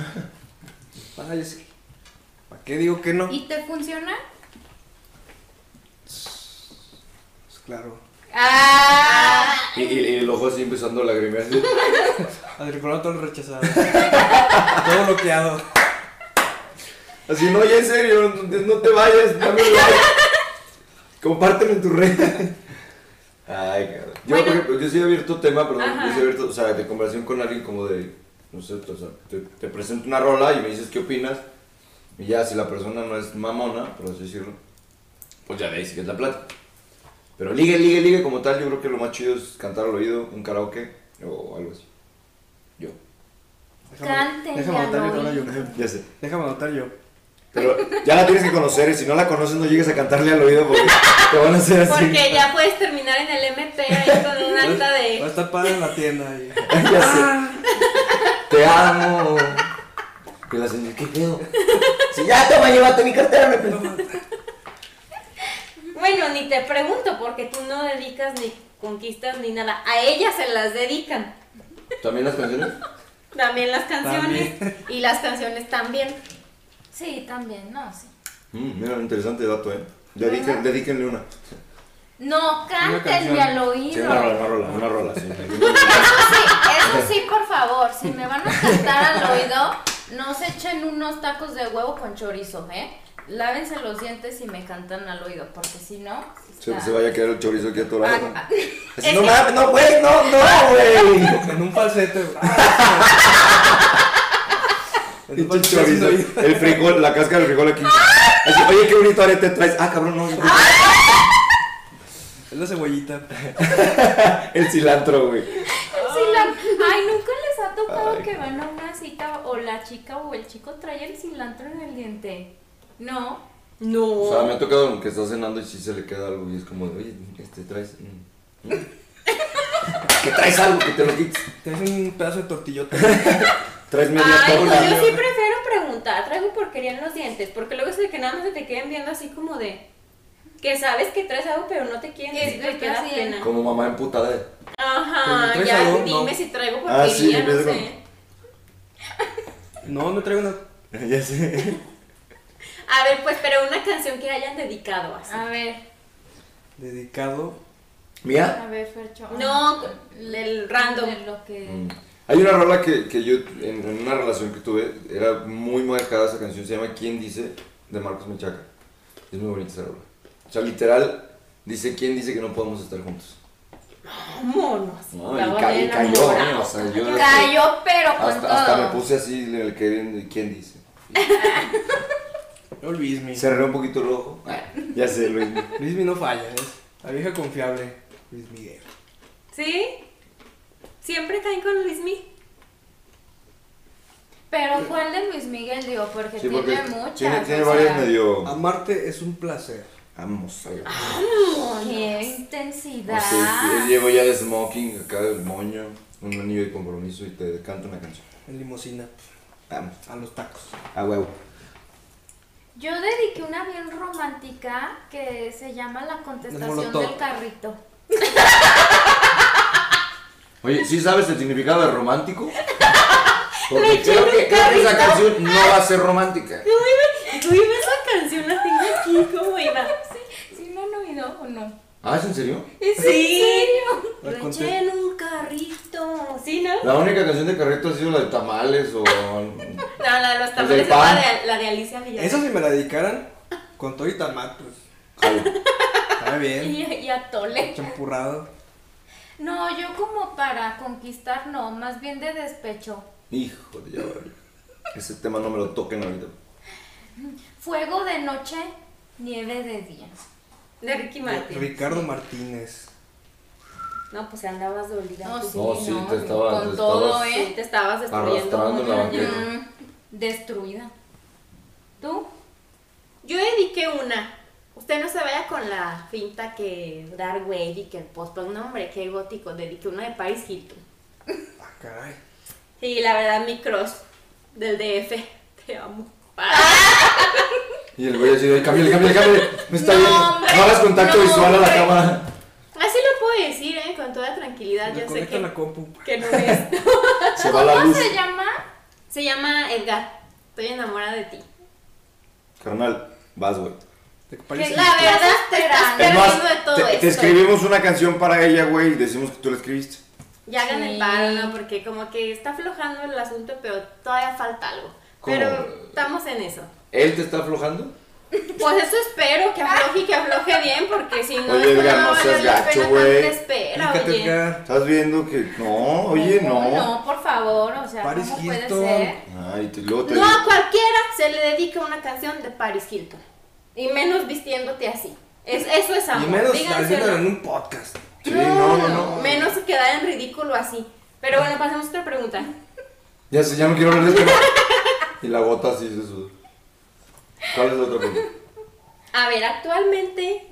[SPEAKER 3] Ah, yo sí. ¿Para qué digo que no?
[SPEAKER 1] ¿Y te funciona?
[SPEAKER 3] Pues claro.
[SPEAKER 1] Ah.
[SPEAKER 4] Y, y, y el ojo así empezando a lagrimear. así.
[SPEAKER 3] Adriano todo rechazado. todo bloqueado.
[SPEAKER 4] Así, no, ya en serio, no, no te vayas, dame un like. Compártelo en tu red. Ay, cabrón. Yo,
[SPEAKER 2] Bueno.
[SPEAKER 4] por ejemplo, yo sí he abierto tema, perdón,
[SPEAKER 2] Ajá.
[SPEAKER 4] yo he abierto, o sea, de conversación con alguien como de, no sé, o sea, te, te presento una rola y me dices qué opinas. Y ya, si la persona no es mamona, por así decirlo, pues ya de ahí sigues la plata. Pero ligue, ligue, ligue como tal, yo creo que lo más chido es cantar al oído, un karaoke o algo así. Yo.
[SPEAKER 1] Canten,
[SPEAKER 3] déjame
[SPEAKER 1] ya
[SPEAKER 3] anotar
[SPEAKER 1] no
[SPEAKER 3] yo, ahora yo.
[SPEAKER 4] Ya sé.
[SPEAKER 3] Déjame anotar yo.
[SPEAKER 4] Pero ya la tienes que conocer y si no la conoces no llegues a cantarle al oído porque te van a hacer así.
[SPEAKER 2] Porque ya puedes terminar en el MP ahí con un acta
[SPEAKER 3] Va a
[SPEAKER 2] de.
[SPEAKER 3] estar padre en la tienda. Y...
[SPEAKER 4] Ya sé. Te amo. Que la señora, ¿qué pedo? Si ya toma, llévate mi cartera, me pedo.
[SPEAKER 2] Bueno, ni te pregunto porque tú no dedicas ni conquistas ni nada. A ellas se las dedican.
[SPEAKER 4] ¿También las canciones?
[SPEAKER 2] También las canciones. Y las canciones también.
[SPEAKER 1] Sí, también, no, sí.
[SPEAKER 4] Mm, mira, interesante dato, eh. Dediquen, dedíquenle una.
[SPEAKER 1] No, cántenme al
[SPEAKER 4] Sí,
[SPEAKER 1] oído.
[SPEAKER 4] una rola, una rola, una rola, sí.
[SPEAKER 1] Eso sí, eso sí, por favor, si me van a cantar al oído, no se echen unos tacos de huevo con chorizo, ¿eh? Lávense los dientes y me cantan al oído, porque si no...
[SPEAKER 4] Se, vaya a quedar el chorizo aquí atorado.
[SPEAKER 1] Ah,
[SPEAKER 4] Así, no mames, no, güey, no, no, güey.
[SPEAKER 3] En un falsete. güey. En un
[SPEAKER 4] Pinche
[SPEAKER 3] falsete
[SPEAKER 4] chorizo, el frijol, la cáscara del frijol aquí. Así, oye, qué bonito arete traes. Ah, cabrón, no.
[SPEAKER 3] Es la cebollita.
[SPEAKER 4] El cilantro, güey.
[SPEAKER 1] Ay, nunca les ha tocado
[SPEAKER 4] Ay.
[SPEAKER 1] que van a una cita o la chica o el chico trae el cilantro en el diente. No.
[SPEAKER 2] No.
[SPEAKER 4] O sea, me ha tocado que estás cenando y sí se le queda algo y es como de, oye, este traes. mm, mm". que traes algo que te lo quites.
[SPEAKER 3] Te hacen un pedazo de tortillota.
[SPEAKER 4] Traes media
[SPEAKER 2] Ay, pues yo sí prefiero preguntar. Traigo porquería en los dientes. Porque luego es de que nada más se te queden viendo así como de. Que sabes que traes algo, pero no te quieren
[SPEAKER 1] Es
[SPEAKER 2] decir
[SPEAKER 1] sí.
[SPEAKER 2] pena.
[SPEAKER 4] Como mamá emputada. de,
[SPEAKER 2] Ajá,
[SPEAKER 3] ¿traes
[SPEAKER 2] ya
[SPEAKER 3] algo?
[SPEAKER 2] dime
[SPEAKER 3] No.
[SPEAKER 2] si traigo
[SPEAKER 4] Ah, sí,
[SPEAKER 2] porquería, no sé.
[SPEAKER 3] No, no traigo una.
[SPEAKER 4] Ya sé.
[SPEAKER 2] A ver, pues, pero una canción que hayan dedicado así.
[SPEAKER 1] A ver,
[SPEAKER 3] Dedicado.
[SPEAKER 4] ¿Mía?
[SPEAKER 1] a ver, Fercho.
[SPEAKER 2] No, el random.
[SPEAKER 1] De lo que...
[SPEAKER 4] Mm. Hay una rola que, que yo, en, en una relación que tuve, era muy marcada esa canción, se llama ¿Quién dice? de Marcos Menchaca. Es muy bonita esa rola. O sea, literal, dice ¿Quién dice que no podemos estar juntos?
[SPEAKER 2] Vámonos.
[SPEAKER 4] No, y, ca- y cayó. ¿eh? O sea, yo
[SPEAKER 1] Cayó, pero con
[SPEAKER 4] hasta,
[SPEAKER 1] todo.
[SPEAKER 4] hasta me puse así en el que de ¿Quién dice?
[SPEAKER 3] Yo Luismi.
[SPEAKER 4] Cerré un poquito el ojo. Ah, ya sé, Luis.
[SPEAKER 3] Luismi no falla, es la vieja confiable. Luis Miguel.
[SPEAKER 2] ¿Sí? Siempre caen con Luismi.
[SPEAKER 1] Pero ¿cuál de Luis Miguel digo? Porque
[SPEAKER 4] Sí,
[SPEAKER 1] tiene muchas.
[SPEAKER 4] tiene, tiene
[SPEAKER 1] o
[SPEAKER 4] varias
[SPEAKER 1] sea,
[SPEAKER 4] medio...
[SPEAKER 3] Amarte es un placer.
[SPEAKER 4] Vamos a ver.
[SPEAKER 1] Qué intensidad.
[SPEAKER 4] O sea, yo llevo ya de smoking, acá del moño, un anillo de compromiso y te canto una canción.
[SPEAKER 3] En limosina.
[SPEAKER 4] Vamos,
[SPEAKER 3] A los tacos.
[SPEAKER 4] a huevo.
[SPEAKER 1] Yo dediqué una bien romántica que se llama La contestación del carrito.
[SPEAKER 4] Oye, ¿sí sabes el significado de romántico? Porque
[SPEAKER 2] Le
[SPEAKER 4] creo que,
[SPEAKER 2] un
[SPEAKER 4] creo que esa canción no va a ser romántica.
[SPEAKER 2] Tú iba esa canción, la tengo aquí, ¿cómo iba?
[SPEAKER 1] ¿Sí me han oído o no?
[SPEAKER 4] ¿Ah, es en serio?
[SPEAKER 1] ¿Es
[SPEAKER 2] Sí.
[SPEAKER 3] La
[SPEAKER 2] Lo
[SPEAKER 3] conté.
[SPEAKER 2] eché en un carrito. ¿Sí, no?
[SPEAKER 4] La única canción de Carrito ha sido la de Tamales o...
[SPEAKER 2] No, la de los tamales es la de, la de Alicia Villarreal.
[SPEAKER 3] Eso si me la dedicaran con todo y tamal, pues. Sabe bien.
[SPEAKER 1] Y, y atole.
[SPEAKER 3] Champurrado.
[SPEAKER 1] No, yo como para conquistar no, más bien de despecho.
[SPEAKER 4] Hijo de vale. Ese tema no me lo toquen ahorita.
[SPEAKER 1] Fuego de noche, nieve de día.
[SPEAKER 2] De Ricky Martin.
[SPEAKER 3] Ricardo Martínez.
[SPEAKER 2] No, pues andabas dolida.
[SPEAKER 1] No,
[SPEAKER 2] tú.
[SPEAKER 1] sí,
[SPEAKER 4] No, sí,
[SPEAKER 1] no,
[SPEAKER 4] te estaba-
[SPEAKER 1] con
[SPEAKER 4] te
[SPEAKER 1] todo,
[SPEAKER 4] estabas
[SPEAKER 1] ¿eh?
[SPEAKER 2] te estabas destruyendo.
[SPEAKER 4] La.
[SPEAKER 1] Mm, destruida. ¿Tú?
[SPEAKER 2] Yo dediqué una. Usted no se vaya con la finta que Dark Wave y que el post no hombre, qué gótico. Dediqué una de Paris Hilton.
[SPEAKER 3] Ah, caray.
[SPEAKER 2] Sí, la verdad, mi crush del DF. Te amo.
[SPEAKER 4] Y el güey así de, cámbiale, cámbiale, cámbiale. Me está
[SPEAKER 1] No,
[SPEAKER 4] viendo.
[SPEAKER 1] hombre,
[SPEAKER 4] No hagas contacto
[SPEAKER 1] no,
[SPEAKER 4] visual a la
[SPEAKER 1] hombre.
[SPEAKER 4] cámara.
[SPEAKER 2] Así lo puedo decir, ¿eh? Con toda tranquilidad.
[SPEAKER 3] Me
[SPEAKER 2] Yo sé que,
[SPEAKER 3] la compu.
[SPEAKER 2] que no es.
[SPEAKER 4] Se va la
[SPEAKER 1] ¿Cómo
[SPEAKER 4] luz.
[SPEAKER 1] se llama?
[SPEAKER 2] Se llama Edgar. Estoy enamorada de ti.
[SPEAKER 4] Carnal, vas, güey.
[SPEAKER 2] La verdad, te estás perdiendo de todo
[SPEAKER 4] te,
[SPEAKER 2] esto.
[SPEAKER 4] te escribimos una canción para ella, güey, y decimos que tú la escribiste.
[SPEAKER 2] Ya hagan
[SPEAKER 1] Sí.
[SPEAKER 2] el paro, ¿no? Porque como que está aflojando el asunto, pero todavía falta algo.
[SPEAKER 4] ¿Cómo?
[SPEAKER 2] Pero estamos en eso.
[SPEAKER 4] ¿Él te está aflojando?
[SPEAKER 2] Pues eso espero, que afloje y que afloje bien, porque si no,
[SPEAKER 4] Oye, Edgar,
[SPEAKER 2] no
[SPEAKER 4] no seas gacho,
[SPEAKER 2] pena
[SPEAKER 4] güey.
[SPEAKER 2] espera,
[SPEAKER 3] Fíjate,
[SPEAKER 2] oye.
[SPEAKER 3] Edgar.
[SPEAKER 4] ¿Estás viendo que.? No, oye, no.
[SPEAKER 1] No, por favor, o sea,
[SPEAKER 3] Paris
[SPEAKER 1] ¿cómo puede
[SPEAKER 3] Hilton.
[SPEAKER 1] ser?
[SPEAKER 4] Ay, te, luego te.
[SPEAKER 2] No a cualquiera se le dedica una canción de Paris Hilton. Y menos vistiéndote así. Es, eso es amor.
[SPEAKER 3] Y menos
[SPEAKER 2] díganselo.
[SPEAKER 3] haciéndolo en un podcast.
[SPEAKER 4] Sí, no, no, no.
[SPEAKER 2] Menos quedar en ridículo así. Pero bueno, pasemos a otra pregunta.
[SPEAKER 4] Ya sé, ya no quiero hablar de esto. y la bota así se sudó. ¿Cuál es el otro punto?
[SPEAKER 2] A ver, actualmente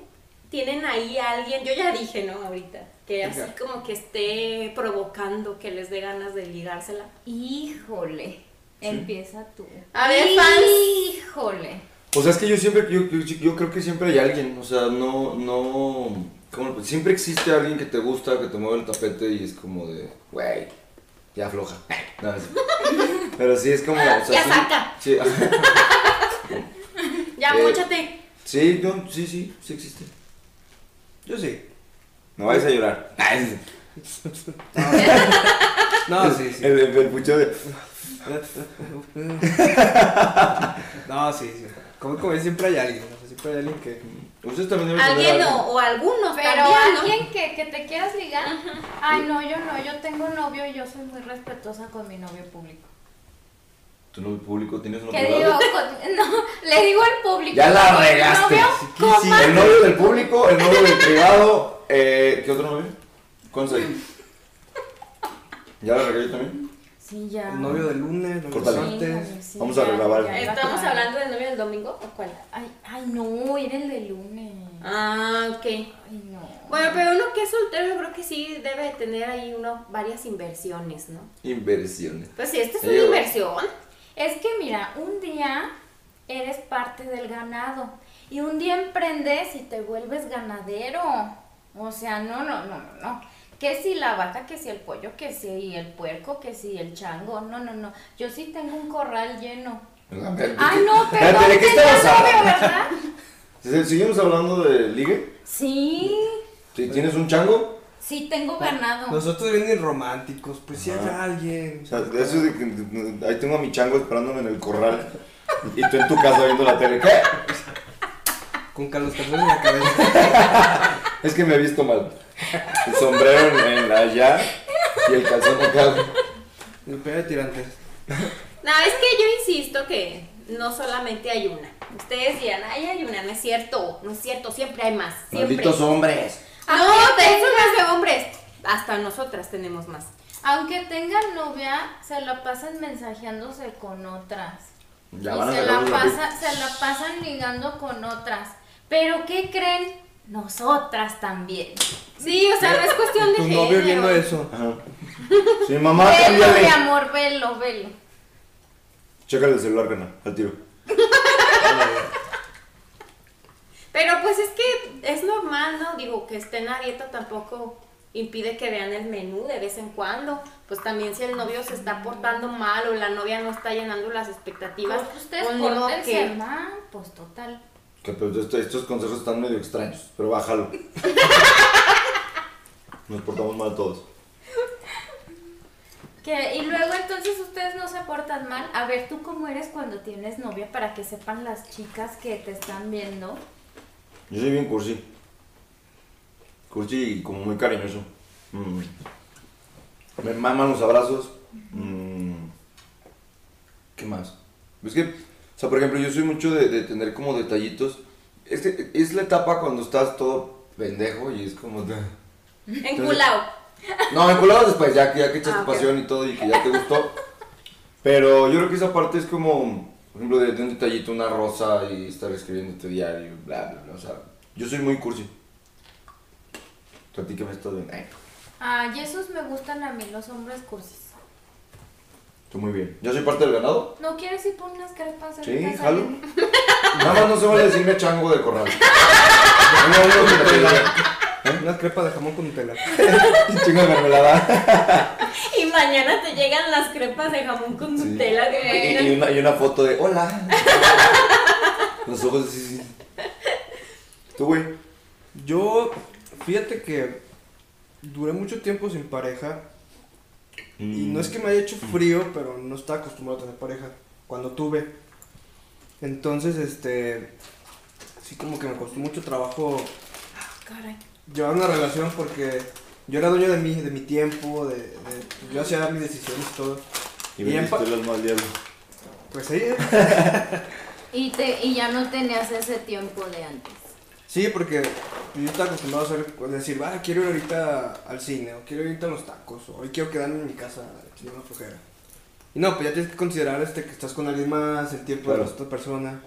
[SPEAKER 2] tienen ahí a alguien, yo ya dije, ¿no? Ahorita, que así como que esté provocando que les dé ganas de ligársela.
[SPEAKER 1] Híjole. Empieza tú.
[SPEAKER 2] A ver, fans.
[SPEAKER 1] Híjole.
[SPEAKER 4] O sea, es que yo siempre, yo, yo, yo creo que siempre hay alguien, o sea, no, no, ¿cómo lo- siempre existe alguien que te gusta, que te mueve el tapete y es como de, güey, ya afloja. No, es- pero sí es como, o sea,
[SPEAKER 2] Ya
[SPEAKER 4] sí,
[SPEAKER 2] saca.
[SPEAKER 4] Sí,
[SPEAKER 2] Ya,
[SPEAKER 4] Eh,
[SPEAKER 2] móchate.
[SPEAKER 4] sí, no, sí, sí, sí existe.
[SPEAKER 3] Yo sí.
[SPEAKER 4] No vayas a llorar.
[SPEAKER 3] No, sí, sí.
[SPEAKER 4] El, el, el pucho de,
[SPEAKER 3] No, sí, sí. Como, como siempre hay alguien, siempre hay alguien que...
[SPEAKER 4] ustedes también
[SPEAKER 2] Alguien o, o algunos
[SPEAKER 1] Pero
[SPEAKER 2] también, ¿no?
[SPEAKER 1] alguien que, que te quieras ligar. Ay, no, yo no. Yo tengo novio y yo soy muy respetuosa con mi novio público.
[SPEAKER 4] ¿Tu novio público tienes uno
[SPEAKER 1] ¿Qué
[SPEAKER 4] privado?
[SPEAKER 1] digo? Le digo al público.
[SPEAKER 4] Ya la regaste.
[SPEAKER 1] novio,
[SPEAKER 3] Sí, sí.
[SPEAKER 4] El novio del público, el novio del privado, eh, ¿qué otro novio? ¿Cuántos hay? ¿Ya la yo también?
[SPEAKER 1] Sí, ya.
[SPEAKER 3] El novio del lunes, novio
[SPEAKER 4] Córtale.
[SPEAKER 3] del
[SPEAKER 1] Sí,
[SPEAKER 3] martes.
[SPEAKER 1] novio, sí,
[SPEAKER 4] Vamos a regrabar.
[SPEAKER 2] ¿Estamos hablando del novio del domingo o cuál?
[SPEAKER 1] Ay, ay, no, era el de lunes.
[SPEAKER 2] Ah, ok.
[SPEAKER 1] Ay, no.
[SPEAKER 2] Bueno, pero uno que es soltero yo creo que sí debe tener ahí uno varias inversiones, ¿no?
[SPEAKER 4] Inversiones.
[SPEAKER 2] Pues sí, esta es
[SPEAKER 4] Sí,
[SPEAKER 2] una inversión.
[SPEAKER 1] Es que mira, un día eres parte del ganado y un día emprendes y te vuelves ganadero. O sea, no, no, no, no, no. Que si la vaca, que si el pollo, que si el puerco, que si el chango. No, no, no. Yo sí tengo un corral lleno. Ay, no,
[SPEAKER 4] ¿de qué hablando?
[SPEAKER 1] ¿verdad?
[SPEAKER 4] ¿Se- ¿Seguimos hablando de ligue?
[SPEAKER 1] Sí,
[SPEAKER 4] ¿Sí, ¿Tienes un chango?
[SPEAKER 1] sí tengo ganado.
[SPEAKER 3] Nosotros vienen románticos, pues sí hay alguien.
[SPEAKER 4] O sea, de eso de que ahí tengo a mi chango esperándome en el corral y tú en tu casa viendo la tele. ¿Qué?
[SPEAKER 3] Con Carlos Calzones en la cabeza.
[SPEAKER 4] Es que me he visto mal. El sombrero en, en allá y el calzón acá.
[SPEAKER 3] El pega de tirantes.
[SPEAKER 2] No, es que yo insisto que no solamente hay una. Ustedes dirán, ay, hay una, no es cierto, no es cierto, siempre hay más. Siempre.
[SPEAKER 4] Malditos hombres.
[SPEAKER 2] No, de eso no es de hombres. Hasta nosotras tenemos más.
[SPEAKER 1] Aunque tengan novia, se la pasan mensajeándose con otras.
[SPEAKER 4] Ya
[SPEAKER 1] y
[SPEAKER 4] van a
[SPEAKER 1] se la,
[SPEAKER 4] una
[SPEAKER 1] pasa, se la pasan ligando con otras. Pero ¿qué creen? Nosotras también.
[SPEAKER 2] Sí, o sea, no es cuestión de
[SPEAKER 3] Tu
[SPEAKER 2] género.
[SPEAKER 3] novio viendo eso.
[SPEAKER 4] Ajá. Sí, mamá,
[SPEAKER 1] Velo, mi
[SPEAKER 4] cámbiale.
[SPEAKER 1] amor, velo, velo.
[SPEAKER 4] Chécale el celular, Rena, al tiro.
[SPEAKER 2] Pero pues es que es normal, ¿no? Digo, que estén a dieta tampoco impide que vean el menú de vez en cuando. Pues también si el novio se está portando mal o la novia no está llenando las expectativas,
[SPEAKER 1] Pues ustedes
[SPEAKER 2] pues que-
[SPEAKER 1] mal, pues total.
[SPEAKER 4] Que pues estos, estos consejos están medio extraños, pero bájalo. Nos portamos mal todos.
[SPEAKER 1] Que, y luego entonces ustedes no se portan mal. A ver, ¿tú cómo eres cuando tienes novia para que sepan las chicas que te están viendo?
[SPEAKER 4] Yo soy bien cursi. Cursi y como muy cariñoso. Mm. Me maman los abrazos. Mm. ¿Qué más? Es que, o sea, por ejemplo, yo soy mucho de, de tener como detallitos. Es, que es la etapa cuando estás todo pendejo y es como... de-
[SPEAKER 2] Enculado.
[SPEAKER 4] No, enculado después, ya que, ya que echaste
[SPEAKER 2] Ah, ok.
[SPEAKER 4] pasión y todo y que ya te gustó. Pero yo creo que esa parte es como, por ejemplo, de, de un detallito, una rosa y estar escribiéndote diario, bla, bla, bla. O sea, yo soy muy cursi. Platícame esto de... Eh,
[SPEAKER 1] Ah, y esos me gustan a mí, los hombres cursis.
[SPEAKER 4] tú muy bien. ¿Yo soy parte del ganado?
[SPEAKER 1] ¿No quieres ir por unas crepas?
[SPEAKER 4] Sí, jalo. Nada más no se vale decirme chango de corral. No, no, no, no, no.
[SPEAKER 3] Unas crepas de jamón con Nutella.
[SPEAKER 4] Chingo de mermelada.
[SPEAKER 2] Y mañana te llegan las crepas de jamón con
[SPEAKER 4] Sí.
[SPEAKER 2] Nutella. ¿te
[SPEAKER 4] Y, y una, y una foto de hola. Los ojos así, sí. Tú, güey.
[SPEAKER 3] Yo, fíjate que duré mucho tiempo sin pareja. Y
[SPEAKER 4] Mm.
[SPEAKER 3] no es que me haya hecho frío, pero no estaba acostumbrado a tener pareja. Cuando tuve. Entonces, este. Sí, como que me costó mucho trabajo
[SPEAKER 2] Caray.
[SPEAKER 3] llevar una relación porque yo era dueño de mí, de mi tiempo, de, de- yo hacía mis decisiones y todo.
[SPEAKER 4] Y
[SPEAKER 3] Y pa-
[SPEAKER 4] las mal diablo.
[SPEAKER 3] Pues sí,
[SPEAKER 1] Y, te, y ya no tenías ese tiempo de antes.
[SPEAKER 3] sí, porque yo estaba acostumbrado a hacer, decir, ah, quiero ir ahorita al cine, o quiero ir ahorita a los tacos, o hoy quiero quedarme en mi casa, aquí una flojera. Y no, pues ya tienes que considerar este que estás con alguien más, el tiempo
[SPEAKER 4] Claro.
[SPEAKER 3] de la otra persona.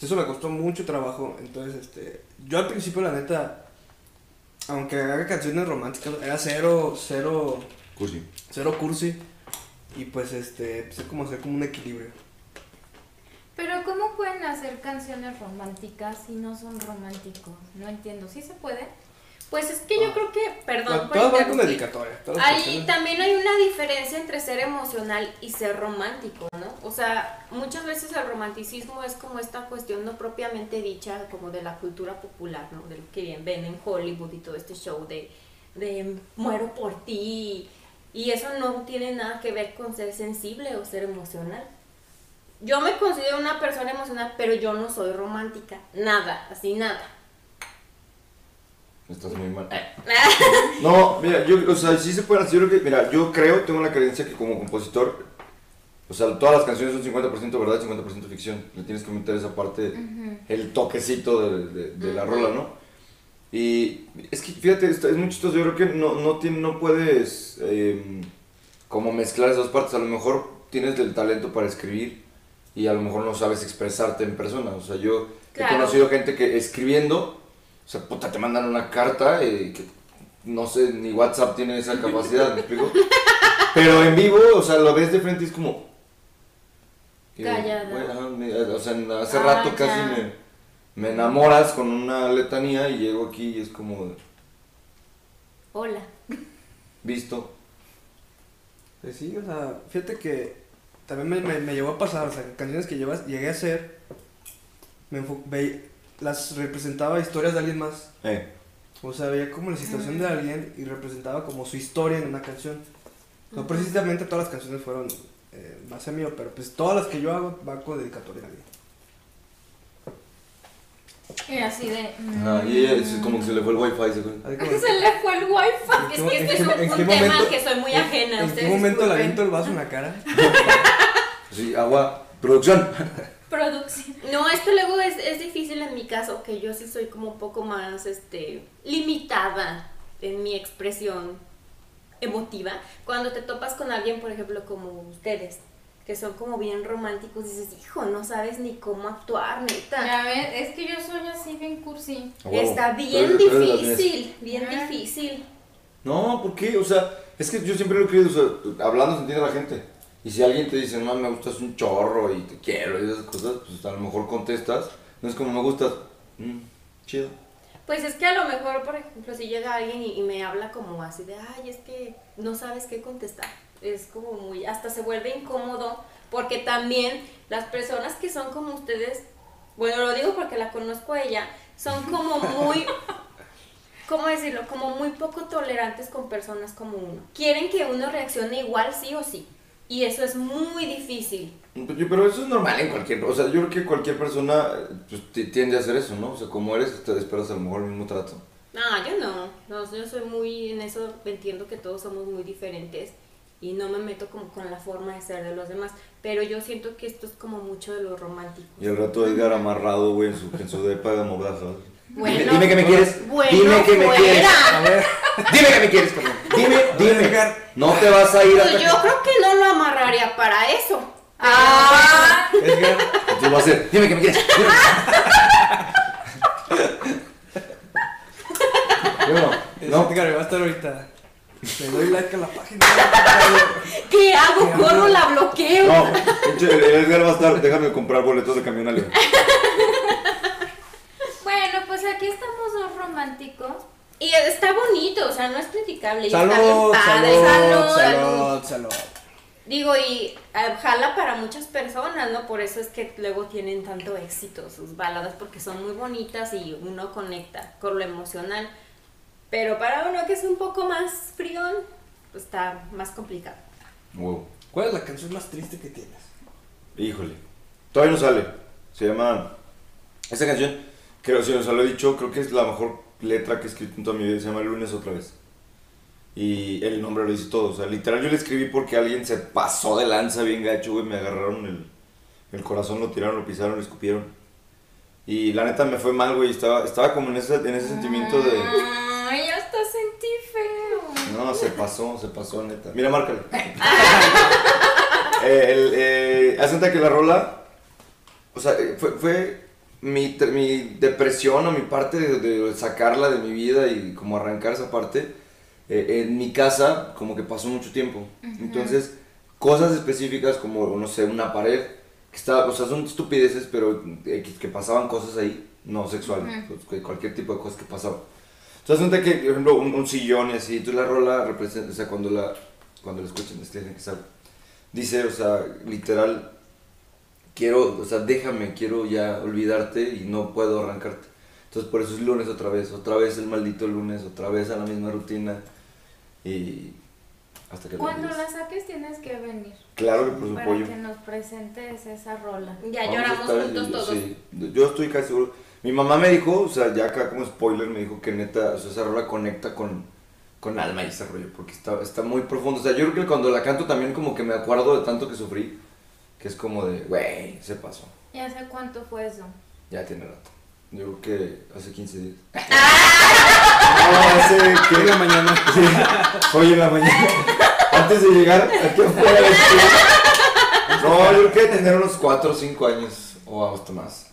[SPEAKER 3] Eso me costó mucho trabajo. Entonces, este, yo al principio, la neta, aunque haga canciones románticas, era cero, cero,
[SPEAKER 4] Cursi.
[SPEAKER 3] cero cursi. Y pues, este, cómo hacer como un equilibrio.
[SPEAKER 1] Pero ¿cómo pueden hacer canciones románticas si no son románticos? No entiendo. ¿Sí se puede?
[SPEAKER 2] Pues es que yo creo que, perdón, por
[SPEAKER 3] Todas van con dedicatoria.
[SPEAKER 2] Ahí también hay una diferencia entre ser emocional y ser romántico, ¿no? O sea, muchas veces el romanticismo es como esta cuestión no propiamente dicha, como de la cultura popular, ¿no? De lo que bien ven en Hollywood y todo este show de, de muero por ti. Y eso no tiene nada que ver con ser sensible o ser emocional. Yo me considero una persona emocional, pero yo no soy romántica. Nada, así nada.
[SPEAKER 4] Estás muy mal. No, mira, yo, o sea, sí se pueden hacer. Yo creo que, mira, yo creo, tengo la creencia que como compositor, o sea, todas las canciones son 50% verdad y 50% ficción. Le tienes que meter esa parte, el toquecito de, de- de la rola, ¿no? Y es que, fíjate, es muy chistoso. Yo creo que no, no, tiene, no puedes eh, como mezclar esas partes. A lo mejor tienes el talento para escribir y a lo mejor no sabes expresarte en persona. O sea, yo
[SPEAKER 2] Claro.
[SPEAKER 4] he conocido gente que escribiendo, o sea, puta, te mandan una carta y que no sé, ni WhatsApp tiene esa capacidad, ¿me explico? Pero en vivo, o sea, lo ves de frente y es como...
[SPEAKER 2] Callada.
[SPEAKER 4] me- o sea, hace
[SPEAKER 2] Ah,
[SPEAKER 4] rato casi me, me enamoras con una letanía y llego aquí y es como
[SPEAKER 2] Hola.
[SPEAKER 4] visto.
[SPEAKER 3] Pues sí, o sea, fíjate que también me, me, me llegó a pasar, o sea, canciones que llevas, llegué a hacer, me ve- las representaba historias de alguien más.
[SPEAKER 4] Eh,
[SPEAKER 3] O sea, veía como la situación de alguien y representaba como su historia en una canción. No precisamente todas las canciones fueron eh, base mío, pero pues todas las que yo hago van con dedicatoria a alguien.
[SPEAKER 1] Y así de...
[SPEAKER 4] ajá, y ella es como que se le fue el wifi. ¿se
[SPEAKER 2] Se le fue el wifi.
[SPEAKER 3] ¿En
[SPEAKER 2] Es
[SPEAKER 3] qué-
[SPEAKER 2] que este es un, tema
[SPEAKER 3] momento-
[SPEAKER 2] al que soy muy ajena.
[SPEAKER 3] ¿En qué momento le
[SPEAKER 2] disculpen.
[SPEAKER 3] aviento el vaso en la cara?
[SPEAKER 4] Sí, agua, producción.
[SPEAKER 1] Producción.
[SPEAKER 2] No, es que luego es, es difícil en mi caso, que yo sí soy como un poco más este, limitada en mi expresión emotiva. Cuando te topas con alguien, por ejemplo, como ustedes, que son como bien románticos, dices, hijo, no sabes ni cómo actuar, neta.
[SPEAKER 1] Ya ven, es que yo soy así bien cursi.
[SPEAKER 2] Está bien difícil, bien
[SPEAKER 1] Ah.
[SPEAKER 2] difícil.
[SPEAKER 4] No, ¿por qué? O sea, es que yo siempre lo he creído, o sea, hablando se entiende la gente. Y si alguien te dice, no, me gustas un chorro y te quiero y esas cosas, pues a lo mejor contestas. No es como me gustas, mm, chido.
[SPEAKER 2] Pues es que a lo mejor, por ejemplo, si llega alguien y, y me habla como así de, ay, es que no sabes qué contestar. Es como muy, hasta se vuelve incómodo, porque también las personas que son como ustedes, bueno, lo digo porque la conozco a ella, son como muy, ¿cómo decirlo? Como muy poco tolerantes con personas como uno. Quieren que uno reaccione igual, sí o sí. Y eso es muy difícil.
[SPEAKER 4] Pero eso es normal en cualquier, o sea, yo creo que cualquier persona pues, ti- tiende a hacer eso, ¿no? O sea, como eres, te esperas a lo mejor el mismo trato.
[SPEAKER 2] No, yo no. no. Yo soy muy en eso, entiendo que todos somos muy diferentes y no me meto como con la forma de ser de los demás. Pero yo siento que esto es como mucho de lo romántico.
[SPEAKER 4] Y al rato Edgar amarrado, güey, en su, en su depa de mordaza.
[SPEAKER 2] Bueno,
[SPEAKER 4] dime, dime que me quieres.
[SPEAKER 2] bueno,
[SPEAKER 4] dime que me
[SPEAKER 2] fuera.
[SPEAKER 4] quieres.
[SPEAKER 3] A ver,
[SPEAKER 4] Dime que me quieres, cabrón. Dime, dime. No te vas a ir
[SPEAKER 2] Pues
[SPEAKER 4] hasta
[SPEAKER 2] yo creo que no lo amarraría para eso.
[SPEAKER 1] Ah,
[SPEAKER 3] Edgar,
[SPEAKER 4] que... Entonces va a ser, dime que me quieres. Dime. Yo no.
[SPEAKER 3] Edgar me va a estar ahorita. Le doy like a la página.
[SPEAKER 2] ¿Qué hago? ¿Corro? ¿La bloqueo?
[SPEAKER 4] No, Edgar va a estar, déjame comprar boletos de camión a León.
[SPEAKER 1] bueno, pues aquí románticos.
[SPEAKER 2] Y está bonito, o sea, no es criticable. y está bien
[SPEAKER 3] Salud,
[SPEAKER 2] padre.
[SPEAKER 3] salud,
[SPEAKER 2] salud.
[SPEAKER 3] salud, salud.
[SPEAKER 2] Digo, y eh, jala para muchas personas, ¿no? Por eso es que luego tienen tanto éxito sus baladas, porque son muy bonitas y uno conecta con lo emocional. Pero para uno que es un poco más frión, pues está más complicado.
[SPEAKER 4] Wow.
[SPEAKER 3] ¿Cuál es la canción más triste que tienes?
[SPEAKER 4] Híjole. Todavía no sale. Se llama. Esta canción, creo, si os lo he dicho, creo que es la mejor letra que he escrito en toda mi vida. Se llama Lunes otra vez. Y el nombre lo dice todo. O sea, literal, yo le escribí porque alguien se pasó de lanza bien gacho, güey. Me agarraron el, el corazón, lo tiraron, lo pisaron, lo escupieron. Y la neta me fue mal, güey. Estaba, estaba como en ese, en ese sentimiento de.
[SPEAKER 1] Ay, ya hasta sentí feo.
[SPEAKER 4] No, se pasó, se pasó, neta. Mira, márcale. eh, el, eh, haz cuenta que la rola, o sea, fue, fue, mi, mi depresión o mi parte de, de sacarla de mi vida y como arrancar esa parte, eh, en mi casa como que pasó mucho tiempo. Entonces, cosas específicas como, no sé, una pared, que está, o sea, son estupideces, pero eh, que, pasaban cosas ahí, no sexuales, pues, que cualquier tipo de cosas que pasaban. Entonces, que, por ejemplo, un, un sillón y así, entonces la rola representa, o sea, cuando la, cuando la escuchen, es que que dice, o sea, literal, quiero, o sea, déjame, quiero ya olvidarte y no puedo arrancarte. Entonces por eso es lunes otra vez, otra vez el maldito lunes, otra vez a la misma rutina y hasta que
[SPEAKER 1] Cuando la saques tienes que venir.
[SPEAKER 4] Claro que por su
[SPEAKER 1] Para
[SPEAKER 4] pollo.
[SPEAKER 1] que nos presentes esa rola.
[SPEAKER 2] Ya
[SPEAKER 4] Vamos
[SPEAKER 2] lloramos
[SPEAKER 4] estar-
[SPEAKER 2] juntos
[SPEAKER 4] yo-
[SPEAKER 2] todos.
[SPEAKER 4] sí, yo estoy casi seguro. Mi mamá me dijo, o sea, ya acá como spoiler, me dijo que neta, o sea, esa rola conecta con, con alma y ese rollo, porque está, está muy profundo. O sea, yo creo que cuando la canto también como que me acuerdo de tanto que sufrí, que es como de, güey, se pasó.
[SPEAKER 1] ¿Y hace cuánto fue eso?
[SPEAKER 4] Ya tiene rato. Yo creo que hace 15 días.
[SPEAKER 2] ¡Ah!
[SPEAKER 4] no, hace
[SPEAKER 3] ¿Qué
[SPEAKER 4] que
[SPEAKER 3] en la mañana?
[SPEAKER 4] Sí, hoy en la mañana. Antes de llegar aquí afuera del estudio. No, yo creo que tener unos 4 o 5 años o hasta más.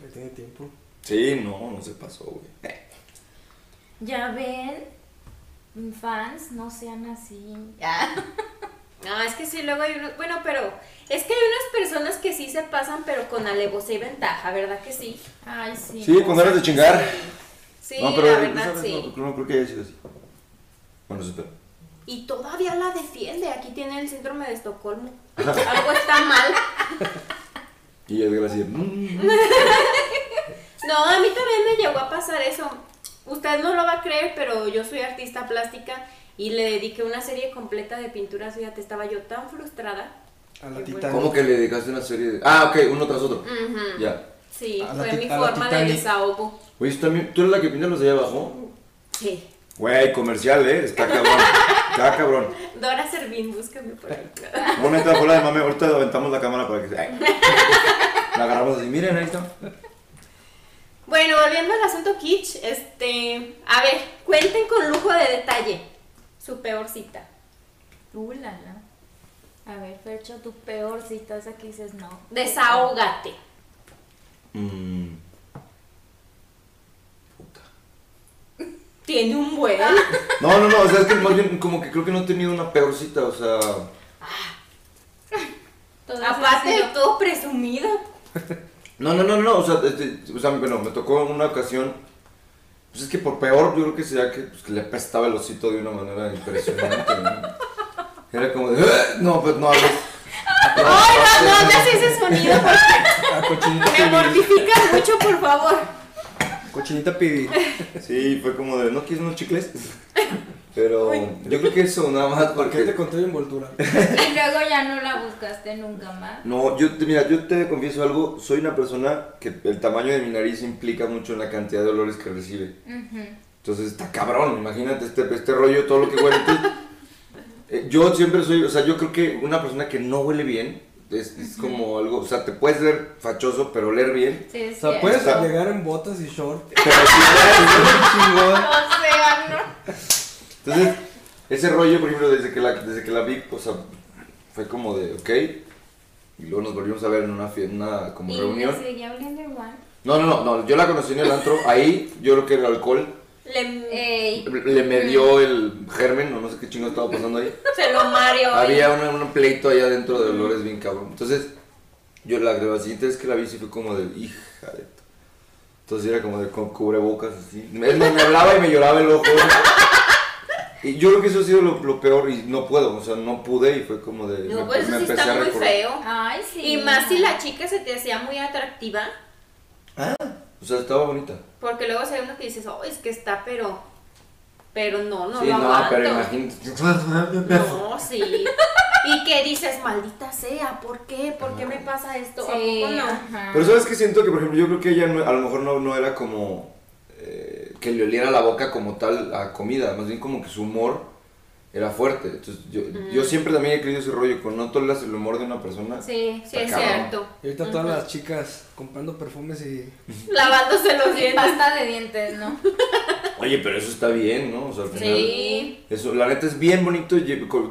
[SPEAKER 3] Ya tiene tiempo.
[SPEAKER 4] Sí, no, no se pasó, güey.
[SPEAKER 1] Ya ven, fans, no sean así.
[SPEAKER 2] No, es que sí, luego hay unos. Bueno, pero es que hay unas personas que sí se pasan, pero con alevosía y ventaja, ¿verdad que sí?
[SPEAKER 1] Ay, sí.
[SPEAKER 4] Sí, con ganas de chingar.
[SPEAKER 2] Sí,
[SPEAKER 4] no, pero
[SPEAKER 2] la verdad sí.
[SPEAKER 4] No, no creo que haya sido así. Bueno, espera.
[SPEAKER 2] Y todavía la defiende. Aquí tiene el síndrome de Estocolmo. Algo está mal.
[SPEAKER 4] Y así, mm,
[SPEAKER 2] No, a mí también me llegó a pasar eso. Usted no lo va a creer, pero yo soy artista plástica y le dediqué una serie completa de pinturas. Fíjate, estaba yo tan frustrada.
[SPEAKER 3] A la
[SPEAKER 2] Qué
[SPEAKER 3] Titanic.
[SPEAKER 4] ¿Cómo que le dedicaste una serie de.? Ah, ok, uno tras otro. Ya.
[SPEAKER 2] Sí,
[SPEAKER 3] A
[SPEAKER 2] fue mi forma de desahogo.
[SPEAKER 4] Oye, ¿tú, también, ¿tú eres la que pinta los de allá abajo?
[SPEAKER 2] Sí.
[SPEAKER 4] Güey, comercial, ¿eh? Está cabrón. Está cabrón.
[SPEAKER 2] Dora Servín, búscame por ahí.
[SPEAKER 4] No, neta, fuera de mame, ahorita aventamos la cámara para que se. La agarramos así, miren, ahí está.
[SPEAKER 2] Bueno, volviendo al asunto kitsch, este, a ver, cuenten con lujo de detalle su peor cita.
[SPEAKER 1] Uh, la, la. A ver, Fercho, tu peor cita esa que dices no.
[SPEAKER 2] Desahógate.
[SPEAKER 4] Mmm. Puta.
[SPEAKER 2] Tiene un buen.
[SPEAKER 4] No, no, no, o sea, es que más bien como que creo que no he tenido una peor cita, o sea.
[SPEAKER 1] Todo
[SPEAKER 2] Aparte de todo presumido.
[SPEAKER 4] No, no, no, no, o sea, este, o sea, bueno, me tocó en una ocasión. Pues es que por peor, yo creo que sería que, pues, que le apestaba el osito de una manera impresionante. ¿no? Era como de. "Ah", No, pues no hables.
[SPEAKER 2] Ay, no, no hagas ese sonido porque me
[SPEAKER 3] pibil.
[SPEAKER 2] mortifica mucho, por favor.
[SPEAKER 3] Cochinita pibil.
[SPEAKER 4] Sí, fue como de, ¿no quieres unos chicles? Pero yo creo que eso nada más
[SPEAKER 3] ¿Por qué te
[SPEAKER 4] porque...
[SPEAKER 3] conté de envoltura?
[SPEAKER 1] Y luego ya no la buscaste nunca más.
[SPEAKER 4] No, yo, te- mira, yo te confieso algo, soy una persona que el tamaño de mi nariz implica mucho en la cantidad de olores que recibe. Entonces está cabrón, imagínate este, este rollo, todo lo que huele. Entonces, eh, yo siempre soy, o sea, yo creo que una persona que no huele bien es, es como algo, o sea, te puedes ver fachoso, pero oler bien.
[SPEAKER 1] Sí, es
[SPEAKER 3] O sea,
[SPEAKER 1] cierto.
[SPEAKER 3] puedes llegar en botas y short.
[SPEAKER 4] Pero si chingón.
[SPEAKER 1] O sea, no.
[SPEAKER 4] Entonces, ese rollo, por ejemplo, desde que la, desde que la vi, o sea, fue como de, ok. Y luego nos volvimos a ver en una, en una como
[SPEAKER 1] Y
[SPEAKER 4] reunión.
[SPEAKER 1] seguía igual.
[SPEAKER 4] No, no, no, no, yo la conocí en el antro. Ahí, yo creo que el alcohol
[SPEAKER 2] Le,
[SPEAKER 4] le me dio el germen, o no sé qué chingo estaba pasando ahí.
[SPEAKER 2] se lo mario.
[SPEAKER 4] Había una- un pleito allá dentro de olores bien cabrón. Entonces, yo la, la siguiente vez que la vi sí fue como de, hija de... t-". Entonces era como de con cubrebocas así. Me, me hablaba y me lloraba el ojo. Y yo creo que eso ha sido lo, lo peor y no puedo, o sea, no pude y fue como de...
[SPEAKER 2] No,
[SPEAKER 4] me-
[SPEAKER 2] pues eso
[SPEAKER 4] me
[SPEAKER 2] sí
[SPEAKER 4] empecé
[SPEAKER 2] está
[SPEAKER 4] a
[SPEAKER 2] muy
[SPEAKER 4] recordar.
[SPEAKER 2] feo.
[SPEAKER 1] Ay, sí.
[SPEAKER 2] Y más si la chica se te hacía muy atractiva,
[SPEAKER 4] O sea, estaba bonita.
[SPEAKER 2] porque luego se ve uno que dices, oh, es que está, pero, pero no, no
[SPEAKER 4] sí,
[SPEAKER 2] lo
[SPEAKER 4] no,
[SPEAKER 2] aguanto.
[SPEAKER 4] pero imagínate.
[SPEAKER 2] No, sí. Y que dices, maldita sea, ¿por qué? ¿Por qué me pasa esto? ¿A
[SPEAKER 1] Sí,
[SPEAKER 2] poco no?
[SPEAKER 1] ajá.
[SPEAKER 4] Pero sabes que siento que, por ejemplo, yo creo que ella no- a lo mejor no, no era como eh, que le oliera la boca como tal a comida, más bien como que su humor era fuerte. Entonces, yo, yo siempre también he creído ese rollo, cuando no toleras el humor de una persona.
[SPEAKER 1] Sí,
[SPEAKER 2] Sí, es cierto.
[SPEAKER 3] Y ahorita todas las chicas comprando perfumes y.
[SPEAKER 2] Lavándose los
[SPEAKER 1] Y
[SPEAKER 2] dientes.
[SPEAKER 1] pasta de dientes, ¿no?
[SPEAKER 4] Oye, pero eso está bien, ¿no? O sea, al final.
[SPEAKER 2] Sí.
[SPEAKER 4] Eso, la neta es bien bonito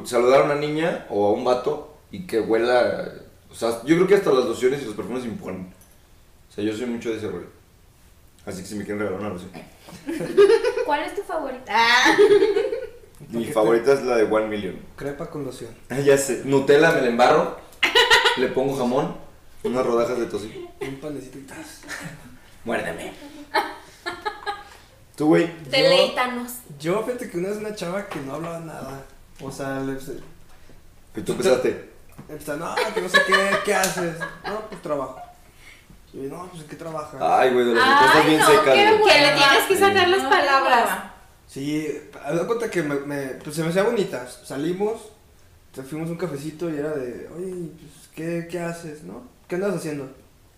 [SPEAKER 4] saludar a una niña o a un vato y que huela. O sea, yo creo que hasta las lociones y los perfumes imponen. O sea, yo soy mucho de ese rollo. Así que si me quieren regalar una loción.
[SPEAKER 1] ¿Cuál es tu favorita?
[SPEAKER 2] Ah,
[SPEAKER 4] Mi favorita es la de One Million.
[SPEAKER 3] Crepa con loción.
[SPEAKER 4] Ah, ya sé. Nutella me la embarro, le pongo jamón, unas rodajas de tocino.
[SPEAKER 3] Un panecito y tas.
[SPEAKER 4] Muérdeme. Tú, güey.
[SPEAKER 2] deleítanos.
[SPEAKER 3] Yo, fíjate que una vez una chava que no hablaba nada. O sea, le
[SPEAKER 4] Y tú empezaste.
[SPEAKER 3] empezaba, no, que no sé qué, ¿qué haces? No, pues trabajo. Y yo, no, pues ¿en qué trabajas?
[SPEAKER 4] Ay, güey, de las
[SPEAKER 1] Ay,
[SPEAKER 4] respuestas bien
[SPEAKER 1] no,
[SPEAKER 4] secas,
[SPEAKER 1] qué
[SPEAKER 4] güey.
[SPEAKER 2] Que le tienes que sacar las palabras.
[SPEAKER 3] Sí, haz de cuenta que me, me- pues se me hacía bonita. Salimos, te fuimos a un cafecito y era de, oye, pues, ¿qué, qué haces, no? ¿Qué andas haciendo?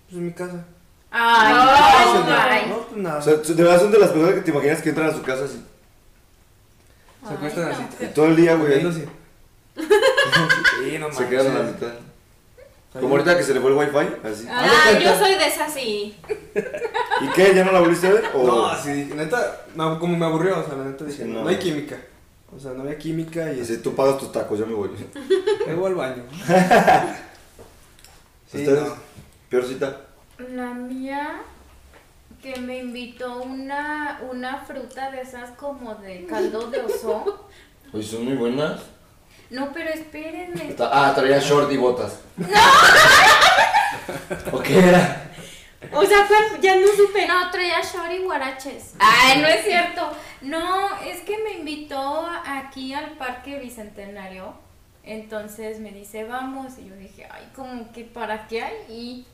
[SPEAKER 3] Pues en mi casa.
[SPEAKER 1] Ay,
[SPEAKER 2] No,
[SPEAKER 3] ¿Qué
[SPEAKER 1] ay,
[SPEAKER 3] haces, no?
[SPEAKER 1] ay.
[SPEAKER 3] No, pues nada.
[SPEAKER 4] O sea, de verdad son de las personas que te imaginas que entran a su casa así.
[SPEAKER 3] se acuestan
[SPEAKER 1] Ay,
[SPEAKER 3] así.
[SPEAKER 1] no,
[SPEAKER 4] Y todo el día, güey.
[SPEAKER 3] Así. sí, no
[SPEAKER 4] Se quedan a la mitad. Como ahorita que se le fue el wifi, así.
[SPEAKER 2] Ah, yo soy de esas sí.
[SPEAKER 4] ¿Y qué? ¿Ya no la volviste a ver? O...
[SPEAKER 3] No, sí, neta, no, como me aburrió, o sea, la neta dije,
[SPEAKER 4] Sí,
[SPEAKER 3] no.
[SPEAKER 4] no.
[SPEAKER 3] hay química. O sea, no había química y
[SPEAKER 4] Así tú pagas tus tacos, ya me voy.
[SPEAKER 3] Luego al baño. sí,
[SPEAKER 4] ¿Ustedes?
[SPEAKER 3] no.
[SPEAKER 4] Peor cita.
[SPEAKER 1] La mía que me invitó una, una fruta de esas como de caldo de oso.
[SPEAKER 4] Oye, son muy buenas.
[SPEAKER 1] No, pero espérenme.
[SPEAKER 4] Ah, traía short y botas. ¿O qué era?
[SPEAKER 2] O sea, ¿cuál? ya no supe.
[SPEAKER 1] No, traía short y guaraches. Ay, no es cierto. No, es que me invitó aquí al Parque Bicentenario. Entonces me dice, vamos. Y yo dije, ay, como que para qué hay. Y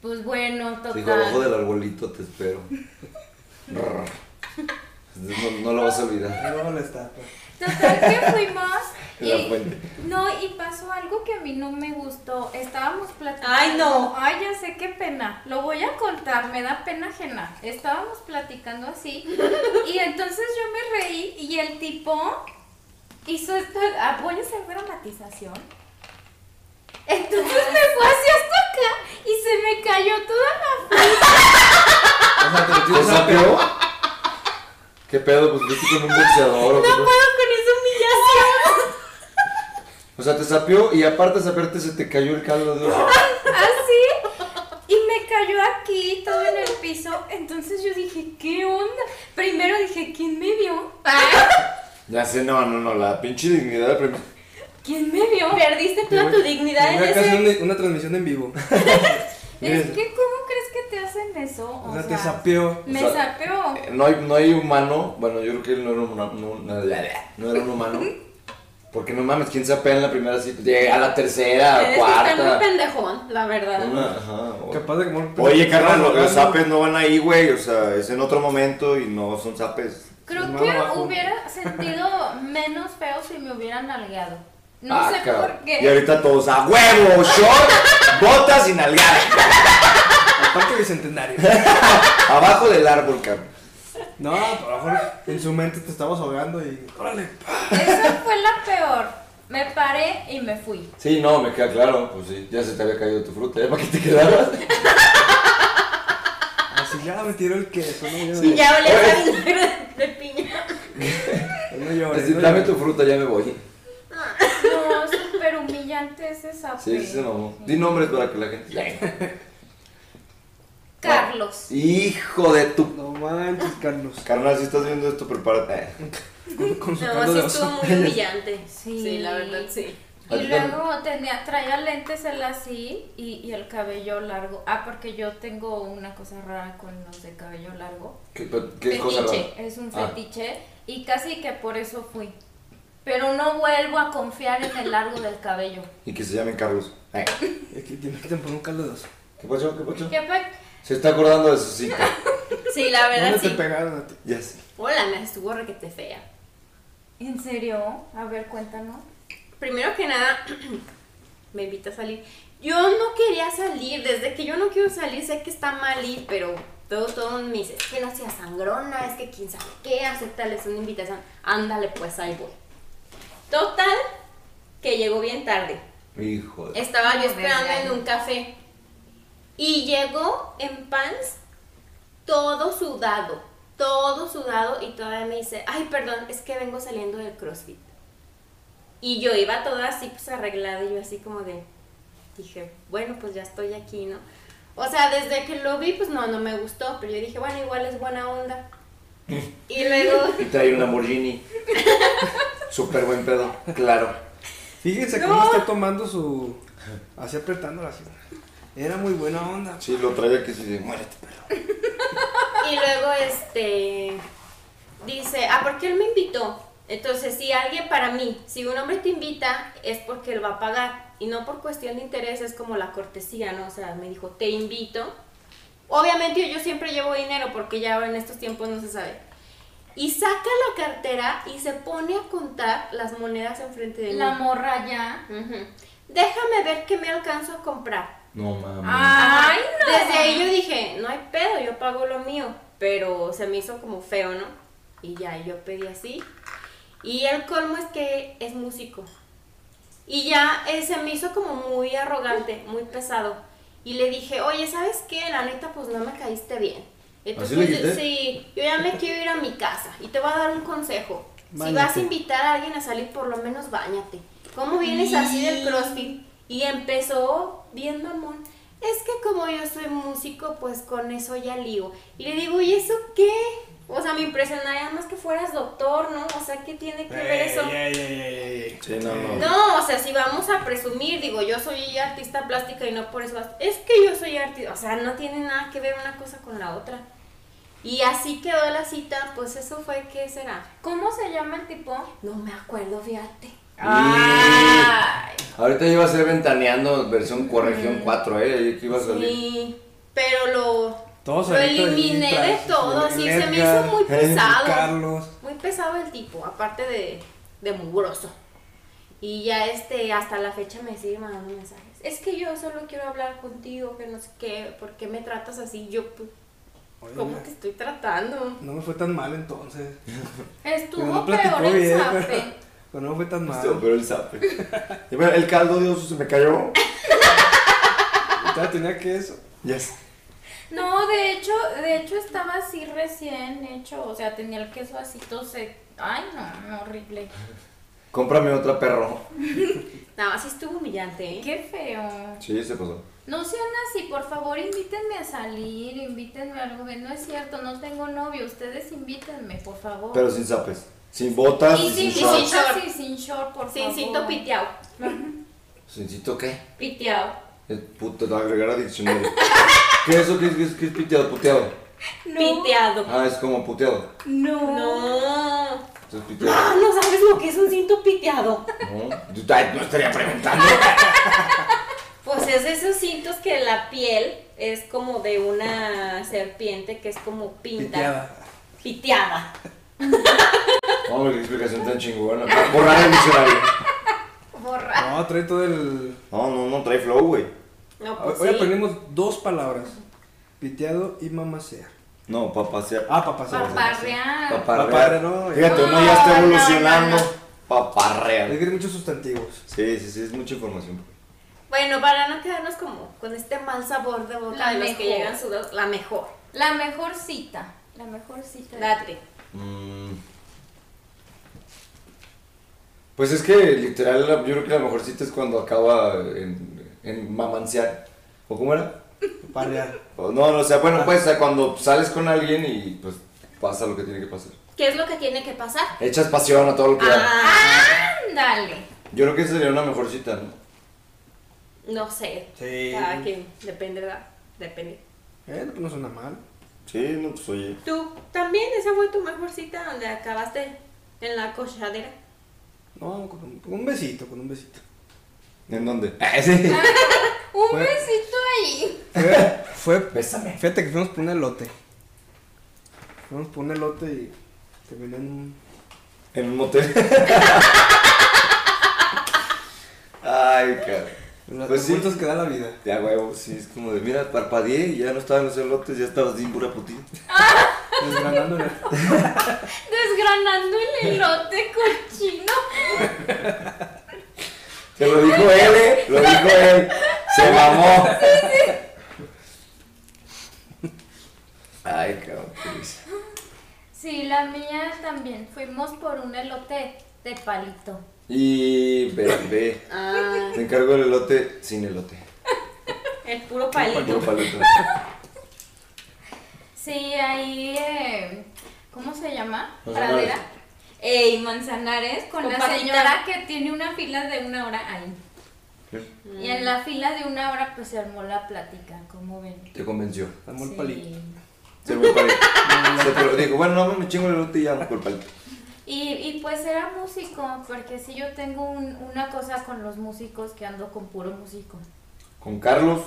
[SPEAKER 1] pues bueno, total.
[SPEAKER 4] Dijo, abajo del arbolito te espero. No, no lo vas a olvidar.
[SPEAKER 3] Luego la estatua.
[SPEAKER 1] Total que fuimos y no, y pasó algo que a mí no me gustó. Estábamos platicando.
[SPEAKER 2] Ay, no.
[SPEAKER 1] Ay, ya sé qué pena. Lo voy a contar, me da pena ajena. Estábamos platicando así y entonces yo me reí y el tipo hizo esto. ah, voy a hacer dramatización. Entonces me fue hacia hasta acá y se me cayó toda la
[SPEAKER 3] O sea, te
[SPEAKER 4] ¿Te
[SPEAKER 3] metiste a
[SPEAKER 4] sapeó? ¿Qué pedo? Pues viste con un boxeador o qué
[SPEAKER 2] No
[SPEAKER 4] pedo?
[SPEAKER 2] puedo con esa humillación.
[SPEAKER 4] O sea, te sapeó y aparte de sapearte se te cayó el caldo de oso.
[SPEAKER 1] así y me cayó aquí todo en el piso. Entonces yo dije, ¿qué onda? Primero dije, ¿quién me vio?
[SPEAKER 4] Ya sé, no, no, no, la pinche dignidad del.
[SPEAKER 1] ¿Quién me vio?
[SPEAKER 2] Perdiste toda tu dignidad en ese.
[SPEAKER 3] una transmisión en vivo.
[SPEAKER 1] Es que, ¿cómo crees que te hacen eso?
[SPEAKER 3] O sea, te sapeó.
[SPEAKER 1] Me
[SPEAKER 4] O sea,
[SPEAKER 1] sapeó.
[SPEAKER 4] Eh, No hay, no hay humano, bueno, yo creo que él no era un, humano- no, no, no era un humano. Porque no mames, ¿quién sapea en la primera cita? Llega a la tercera,
[SPEAKER 2] Es que está muy
[SPEAKER 4] cuarta.
[SPEAKER 2] pendejón, la verdad.
[SPEAKER 4] Una, ajá, o-
[SPEAKER 3] Capaz de como
[SPEAKER 4] Oye, carnal, los, los zapes no van ahí, güey. O sea, es en otro momento y no son zapes.
[SPEAKER 1] Creo
[SPEAKER 3] Pues
[SPEAKER 1] que hubiera sentido menos feo si me hubieran nalgueado. No
[SPEAKER 4] Ah,
[SPEAKER 1] sé
[SPEAKER 4] cabrón.
[SPEAKER 1] por qué.
[SPEAKER 4] Y ahorita todos a huevo, short, botas y nalgada.
[SPEAKER 3] Aparte bicentenario.
[SPEAKER 4] Abajo del árbol, cabrón.
[SPEAKER 3] No, a lo mejor en su mente te estabas ahogando y. ¡Órale!
[SPEAKER 1] Esa fue la peor. Me paré y me fui.
[SPEAKER 4] Sí, no, me queda claro. Pues sí, ya se te había caído tu fruta. ¿eh? ¿Para qué te quedabas?
[SPEAKER 3] Así ya me tiró el queso, no.
[SPEAKER 2] Y ya olía a vinagre de piña.
[SPEAKER 3] No llores.
[SPEAKER 4] Así,
[SPEAKER 3] no
[SPEAKER 4] dame tu fruta, ya me voy.
[SPEAKER 1] Sape.
[SPEAKER 4] Sí, sí se mamó. Di nombres para que la gente.
[SPEAKER 1] Carlos.
[SPEAKER 4] Hijo de tu.
[SPEAKER 3] No manches, Carlos.
[SPEAKER 4] Carnal, si estás viendo esto, prepárate.
[SPEAKER 3] Con, con su
[SPEAKER 2] No, sí estuvo muy humillante.
[SPEAKER 1] Sí.
[SPEAKER 2] Sí, la verdad, sí.
[SPEAKER 4] ¿A
[SPEAKER 1] Y luego tenía, traía lentes él así y, y el cabello largo. Ah, porque yo tengo una cosa rara con los de cabello largo.
[SPEAKER 4] ¿Qué, qué cosa rara?
[SPEAKER 1] Fetiche, es un
[SPEAKER 4] Ah.
[SPEAKER 1] fetiche. Y casi que por eso fui. Pero no vuelvo a confiar en el largo del cabello.
[SPEAKER 4] Y que se llamen Carlos. Eh,
[SPEAKER 3] Aquí te meten por un oso.
[SPEAKER 4] ¿Qué pasó? ¿Qué pasó?
[SPEAKER 1] ¿Qué pa-
[SPEAKER 4] Se está acordando de su cita.
[SPEAKER 2] Sí, la verdad,
[SPEAKER 3] ¿Dónde te
[SPEAKER 2] sí.
[SPEAKER 3] pegaron a ti?
[SPEAKER 4] Ya sé.
[SPEAKER 2] Hola, me estuvo requete fea.
[SPEAKER 1] ¿En serio? A ver, cuéntanos.
[SPEAKER 2] Primero que nada, me invita a salir. Yo no quería salir, desde que yo no quiero salir, sé que está mal ir, pero todo, todo me dice, es que no seas sangrona, es que quién sabe qué, aceptarles una invitación. Ándale, pues ahí voy. Total, que llegó bien tarde.
[SPEAKER 4] Hijo de.
[SPEAKER 2] Estaba yo esperando en un café. Y llegó en pants, todo sudado, todo sudado, y todavía me dice, ay, perdón, es que vengo saliendo del CrossFit. Y yo iba toda así, pues arreglada, y yo así como de, dije, bueno, pues ya estoy aquí, ¿no? O sea, desde que lo vi, pues no, no me gustó, pero yo dije, bueno, igual es buena onda. Y luego,
[SPEAKER 4] Y trae un Lamborghini. Súper buen pedo, claro.
[SPEAKER 3] Fíjense
[SPEAKER 2] No.
[SPEAKER 3] cómo está tomando su. Así apretándola así. Era muy buena onda.
[SPEAKER 4] Sí, lo traía que sí de muérete, perro.
[SPEAKER 2] y luego, este, dice, ah, porque él me invitó. Entonces, si alguien para mí, si un hombre te invita, es porque él va a pagar. Y no por cuestión de interés, es como la cortesía, ¿no? O sea, me dijo, te invito. Obviamente yo siempre llevo dinero porque ya ahora en estos tiempos no se sabe. Y saca la cartera y se pone a contar las monedas enfrente de mí.
[SPEAKER 1] La morra ya.
[SPEAKER 2] Déjame ver qué me alcanzo a comprar.
[SPEAKER 4] No mames.
[SPEAKER 1] Ay, no.
[SPEAKER 2] Desde ahí yo dije, no hay pedo, yo pago lo mío. Pero se me hizo como feo, ¿no? Y ya, yo pedí así. Y el colmo es que es músico. Y ya eh, se me hizo como muy arrogante, muy pesado. Y le dije, oye, ¿sabes qué? La neta, pues no me caíste bien. Entonces,
[SPEAKER 4] ¿Así le
[SPEAKER 2] sí, yo ya me quiero ir a mi casa. Y te voy a dar un consejo. Si vas a invitar a alguien a salir, por lo menos bañate. ¿Cómo vienes así del CrossFit? Y empezó bien mamón. Es que como yo soy músico, pues con eso ya lío. Y le digo, ¿y eso qué? O sea, me impresionaría más que fueras doctor, ¿no? O sea, ¿qué tiene que ver eso?
[SPEAKER 3] Ey, ey, ey, ey, ey.
[SPEAKER 4] Sí, no, no.
[SPEAKER 2] No, o sea, si vamos a presumir, digo, yo soy artista plástica y no por eso. vas- Es que yo soy artista, o sea, no tiene nada que ver una cosa con la otra. Y así quedó la cita, pues eso fue, ¿qué será?
[SPEAKER 1] ¿Cómo se llama el tipo?
[SPEAKER 2] No me acuerdo, fíjate.
[SPEAKER 1] Ay.
[SPEAKER 4] Ahorita iba a ser ventaneando versión corrección 4, ¿eh? Que iba a salir.
[SPEAKER 2] Sí, pero lo,
[SPEAKER 3] Todos
[SPEAKER 2] lo eliminé de todo,
[SPEAKER 3] el
[SPEAKER 2] sí, se me hizo muy pesado.
[SPEAKER 3] Carlos.
[SPEAKER 2] Muy pesado el tipo, aparte de, de mugroso. Y ya este, hasta la fecha me sigue mandando mensajes. Es que yo solo quiero hablar contigo, que no sé qué, ¿por qué me tratas así? Yo, pues,
[SPEAKER 3] Oye,
[SPEAKER 2] ¿cómo te estoy tratando?
[SPEAKER 3] No me fue tan mal entonces.
[SPEAKER 1] Estuvo
[SPEAKER 3] no
[SPEAKER 1] peor el
[SPEAKER 3] bien,
[SPEAKER 1] zape.
[SPEAKER 3] pero, pero no me fue tan mal.
[SPEAKER 4] Estuvo pero el zape. Y bueno, el caldo de oso se me cayó.
[SPEAKER 3] Tenía queso.
[SPEAKER 4] Yes.
[SPEAKER 1] No, de hecho, de hecho estaba así recién hecho, o sea, tenía el queso así todo se... Ay, no, no, horrible.
[SPEAKER 4] Cómprame otra perro.
[SPEAKER 2] Nada más estuvo humillante, ¿eh?
[SPEAKER 1] Qué feo.
[SPEAKER 4] Sí, se pasó.
[SPEAKER 1] No sean así, por favor, invítenme a salir, invítenme a algo. No es cierto, no tengo novio, ustedes invítenme, por favor.
[SPEAKER 4] Pero sin zapes. Sin botas
[SPEAKER 1] y
[SPEAKER 4] y sin
[SPEAKER 1] sin
[SPEAKER 4] shorts.
[SPEAKER 2] short.
[SPEAKER 1] botas y sin short, por favor.
[SPEAKER 2] Cincito piteado.
[SPEAKER 4] ¿Sincito qué?
[SPEAKER 2] Piteado.
[SPEAKER 4] Es puto, lo agregar a diccionario. ¿Qué es eso? ¿Qué es, qué es, qué es piteado? Puteado.
[SPEAKER 2] Piteado.
[SPEAKER 4] Ah, es como puteado.
[SPEAKER 1] No.
[SPEAKER 2] No.
[SPEAKER 4] Entonces piteado.
[SPEAKER 2] Ah, no sabes lo que es un cinto piteado.
[SPEAKER 4] No, yo no estaría preguntando.
[SPEAKER 2] Pues es de esos cintos que la piel es como de una serpiente que es como pinta.
[SPEAKER 3] Piteada.
[SPEAKER 2] Piteada.
[SPEAKER 4] No, qué explicación tan chingona. Borrar el diccionario.
[SPEAKER 1] Borra.
[SPEAKER 3] No, trae todo el.
[SPEAKER 4] No, no, no, trae flow, güey.
[SPEAKER 2] No,
[SPEAKER 3] Hoy
[SPEAKER 2] pues
[SPEAKER 3] hoy
[SPEAKER 2] sí.
[SPEAKER 3] aprendimos dos palabras: piteado y mamasear.
[SPEAKER 4] No, para pasear.
[SPEAKER 3] Ah, papasear.
[SPEAKER 1] Paparrear.
[SPEAKER 4] Paparrear.
[SPEAKER 3] Paparrear, no,
[SPEAKER 4] Fíjate, uno
[SPEAKER 1] no,
[SPEAKER 4] ya está evolucionando.
[SPEAKER 1] no, no.
[SPEAKER 3] Es
[SPEAKER 4] Paparrear.
[SPEAKER 3] que hay muchos sustantivos.
[SPEAKER 4] Sí, sí, sí, es mucha información.
[SPEAKER 2] Bueno, para no quedarnos como con este mal sabor de boca
[SPEAKER 1] La
[SPEAKER 2] de los que llegan sudados, la mejor.
[SPEAKER 1] La mejor cita. La mejor cita.
[SPEAKER 2] Date.
[SPEAKER 4] Mm. Pues es que literal, yo creo que la mejor cita es cuando acaba en, en mamancear. ¿O cómo era?
[SPEAKER 3] Parear.
[SPEAKER 4] O no, no, o sea, bueno, pues o sea, cuando sales con alguien y pues pasa lo que tiene que pasar.
[SPEAKER 2] ¿Qué es lo que tiene que pasar?
[SPEAKER 4] Echas pasión a todo lo que da.
[SPEAKER 2] Ah,
[SPEAKER 1] Ándale.
[SPEAKER 4] Yo creo que esa sería una mejor cita, ¿no?
[SPEAKER 2] No sé.
[SPEAKER 3] Sí.
[SPEAKER 2] Cada quien, depende, ¿verdad? Depende.
[SPEAKER 3] Eh, no, suena mal.
[SPEAKER 4] Sí, no, pues oye.
[SPEAKER 2] ¿Tú también? ¿Esa fue tu mejor cita donde acabaste en la cochadera?
[SPEAKER 3] No, con un, con un besito, con un besito.
[SPEAKER 4] ¿En dónde? Ah, sí.
[SPEAKER 1] Un
[SPEAKER 3] Fue-
[SPEAKER 1] besito ahí.
[SPEAKER 3] Fue, fue,
[SPEAKER 4] Bésame.
[SPEAKER 3] fíjate que fuimos por un elote. Fuimos por un elote y terminé en un...
[SPEAKER 4] En un motel. Ay, cara.
[SPEAKER 3] Las
[SPEAKER 4] Pues sí.
[SPEAKER 3] que da la vida.
[SPEAKER 4] Ya, huevo, sí, es como de, mira, parpadeé y ya no estaban los elotes, ya estabas sin pura putita.
[SPEAKER 3] Desgranando el-
[SPEAKER 1] Desgranando el elote cochino.
[SPEAKER 4] Se lo dijo él, ¿eh? Lo dijo él. Se mamó. Ay, cabrón, qué risa.
[SPEAKER 1] Sí, la mía también. Fuimos por un elote de palito.
[SPEAKER 4] Y ve.
[SPEAKER 2] Ah,
[SPEAKER 4] Te encargo el elote sin elote.
[SPEAKER 2] El puro
[SPEAKER 4] Puro
[SPEAKER 2] palito.
[SPEAKER 4] palito.
[SPEAKER 1] Sí, ahí, eh, ¿cómo se llama? Pradera. Ey, Manzanares, con,
[SPEAKER 2] Con
[SPEAKER 1] la
[SPEAKER 2] patita.
[SPEAKER 1] señora que tiene una fila de una hora ahí.
[SPEAKER 4] ¿Qué?
[SPEAKER 1] Y en la fila de una hora pues se armó la plática, ¿cómo ven?
[SPEAKER 4] Te convenció.
[SPEAKER 3] Dame el
[SPEAKER 1] Sí.
[SPEAKER 3] palito.
[SPEAKER 4] Se armó el palito. Se pero dijo, bueno, no me chingo el elote y ya por el palito.
[SPEAKER 1] Y, y pues era músico, porque si yo tengo un- una cosa con los músicos que ando con puro músico.
[SPEAKER 4] Con Carlos,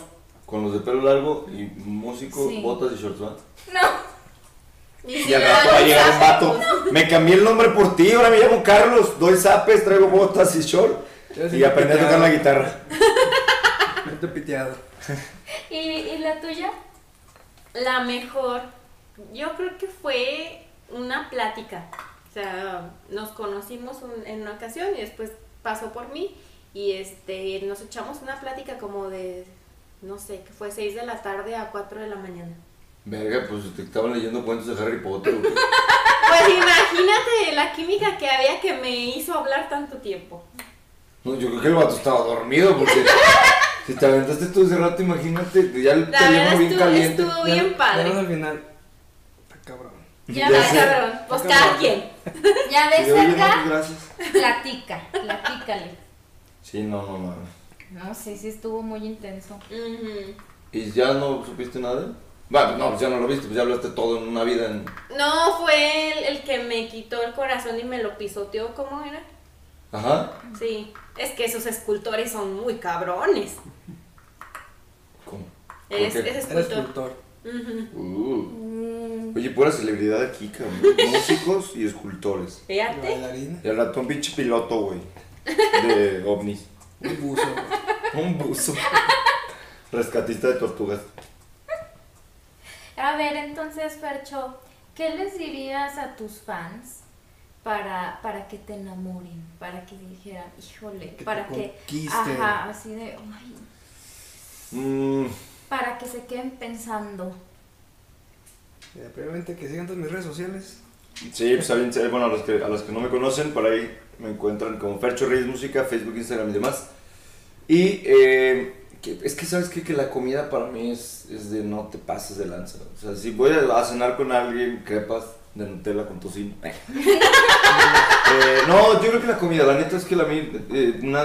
[SPEAKER 4] con los de pelo largo y músico,
[SPEAKER 1] Sí.
[SPEAKER 4] botas y shorts, ¿va?
[SPEAKER 1] No,
[SPEAKER 2] Y
[SPEAKER 4] al rato va a llegar un vato. Me cambié el nombre por ti, ahora me llamo Carlos. Doy zapes, traigo botas y short.
[SPEAKER 3] Ya
[SPEAKER 4] Y aprendí a tocar la guitarra.
[SPEAKER 3] Vete piteado.
[SPEAKER 1] ¿Y, y la tuya?
[SPEAKER 2] La mejor, yo creo que fue una plática. O sea, nos conocimos un- en una ocasión y después pasó por mí y este nos echamos una plática como de, no sé, que fue 6 de la tarde a 4 de la mañana.
[SPEAKER 4] Verga, pues te estaban leyendo cuentos de Harry Potter. güey.
[SPEAKER 2] Pues imagínate la química que había que me hizo hablar tanto tiempo.
[SPEAKER 4] No, yo creo que el vato estaba dormido porque si te aventaste todo ese rato, imagínate, ya el
[SPEAKER 2] La
[SPEAKER 4] teléfono bien
[SPEAKER 2] estuvo,
[SPEAKER 4] caliente.
[SPEAKER 2] estuvo bien
[SPEAKER 3] Ya
[SPEAKER 2] padre.
[SPEAKER 3] al final. Está cabrón.
[SPEAKER 1] Ya
[SPEAKER 4] Ya sé.
[SPEAKER 2] cabrón, pues cada quien.
[SPEAKER 1] Ya
[SPEAKER 4] pues, gracias.
[SPEAKER 1] platica, platícale.
[SPEAKER 4] Sí, no, no, no.
[SPEAKER 1] No, sí, sí estuvo muy intenso.
[SPEAKER 2] Ujú.
[SPEAKER 4] ¿Y ya no supiste nada? Va, no, pues ya no lo viste, pues ya hablaste todo en una vida en...
[SPEAKER 2] No, fue el, el que me quitó el corazón y me lo pisoteó, ¿cómo era?
[SPEAKER 4] Ajá.
[SPEAKER 2] Sí, es que esos escultores son muy cabrones.
[SPEAKER 4] ¿Cómo?
[SPEAKER 2] Es,
[SPEAKER 4] ¿Por qué?
[SPEAKER 2] es escultor.
[SPEAKER 4] Uh. Oye, pura celebridad aquí, cabrón. Músicos y escultores.
[SPEAKER 3] Y
[SPEAKER 2] Fíjate.
[SPEAKER 3] bailarina.
[SPEAKER 4] Y al rato un pinche piloto, güey. De ovnis.
[SPEAKER 3] Un buzo.
[SPEAKER 4] Un buzo. Rescatista de tortugas.
[SPEAKER 1] A ver, entonces, Fercho, ¿qué les dirías a tus fans para, para que te enamoren? Para que dijeran, híjole,
[SPEAKER 3] Que te
[SPEAKER 1] para que... Ajá, así de, ay,
[SPEAKER 4] Mm,
[SPEAKER 1] para que se queden pensando.
[SPEAKER 3] Mira, primeramente que sigan todas mis redes sociales.
[SPEAKER 4] sí, pues bueno, a los, que, a los que no me conocen, por ahí me encuentran como Fercho Reyes Música, Facebook, Instagram y demás. Y eh, que- es que, ¿sabes qué? Que la comida para mí es, es de no te pases de lanza. O sea, si voy a, a cenar con alguien, crepas de Nutella con tocino. Eh, no, yo creo que la comida, la neta es que la mí, eh, una,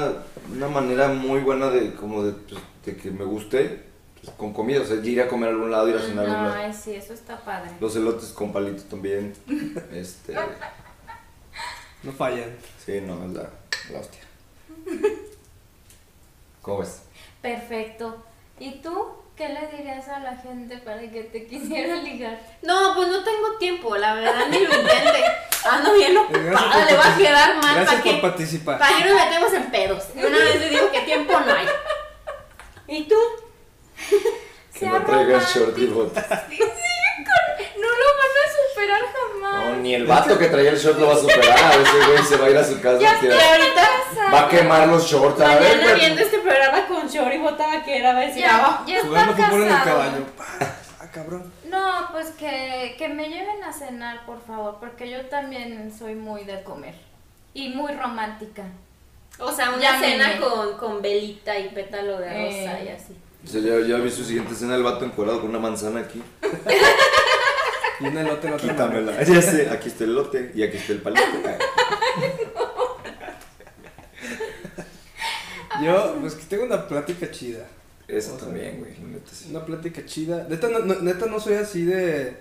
[SPEAKER 4] una manera muy buena de, como de, pues, de que me guste, pues, con comida, o sea, ir a comer a algún lado, ir a cenar a algún lado.
[SPEAKER 1] Ay, sí, eso está padre.
[SPEAKER 4] Los elotes con palitos también. Este.
[SPEAKER 3] No fallan.
[SPEAKER 4] Sí, no, es la, la hostia. ¿Cómo ves?
[SPEAKER 1] Perfecto. ¿Y tú qué le dirías a la gente para que te quisiera ligar?
[SPEAKER 2] No, pues no tengo tiempo, la verdad, ni lo intente. Ando bien ocupada, le va a quedar mal.
[SPEAKER 3] Gracias
[SPEAKER 2] ¿Para
[SPEAKER 3] por participar.
[SPEAKER 2] ¿Para qué nos metemos en pedos? Una vez le digo que tiempo no hay. ¿Y tú?
[SPEAKER 4] Que
[SPEAKER 1] Sea
[SPEAKER 4] no traigas
[SPEAKER 1] romántico.
[SPEAKER 4] short y botas.
[SPEAKER 1] No lo van a superar jamás.
[SPEAKER 4] No, ni el vato que traía el short lo va a superar. Ese güey se va a ir a su casa.
[SPEAKER 1] Ya
[SPEAKER 4] y
[SPEAKER 2] Y
[SPEAKER 4] tira-
[SPEAKER 2] ahorita,
[SPEAKER 4] Va a quemar los shorts. A ver,
[SPEAKER 2] mañana
[SPEAKER 4] pero-
[SPEAKER 2] viendo este programa con short y bota vaquera, va a decir,
[SPEAKER 1] Ya, ya está
[SPEAKER 3] fútbol en el
[SPEAKER 1] casado.
[SPEAKER 3] caballo. Ah, cabrón.
[SPEAKER 1] No, pues que, que me lleven a cenar, por favor, porque yo también soy muy de comer. Y muy romántica.
[SPEAKER 2] O sea, una
[SPEAKER 1] Llámenme.
[SPEAKER 2] cena con, con velita y pétalo de rosa
[SPEAKER 1] Eh.
[SPEAKER 2] y así.
[SPEAKER 4] O sea, ya, ya vi su siguiente escena el vato encuadrado con una manzana aquí.
[SPEAKER 3] Y un elote en la otra mano.
[SPEAKER 4] Quítamela. Ya sé, aquí está el lote y aquí está el palito.
[SPEAKER 3] Yo, pues que tengo una plática chida.
[SPEAKER 4] Eso
[SPEAKER 3] O sea,
[SPEAKER 4] también, güey. la neta sí.
[SPEAKER 3] Una plática chida. Neta no, no- neta no soy así de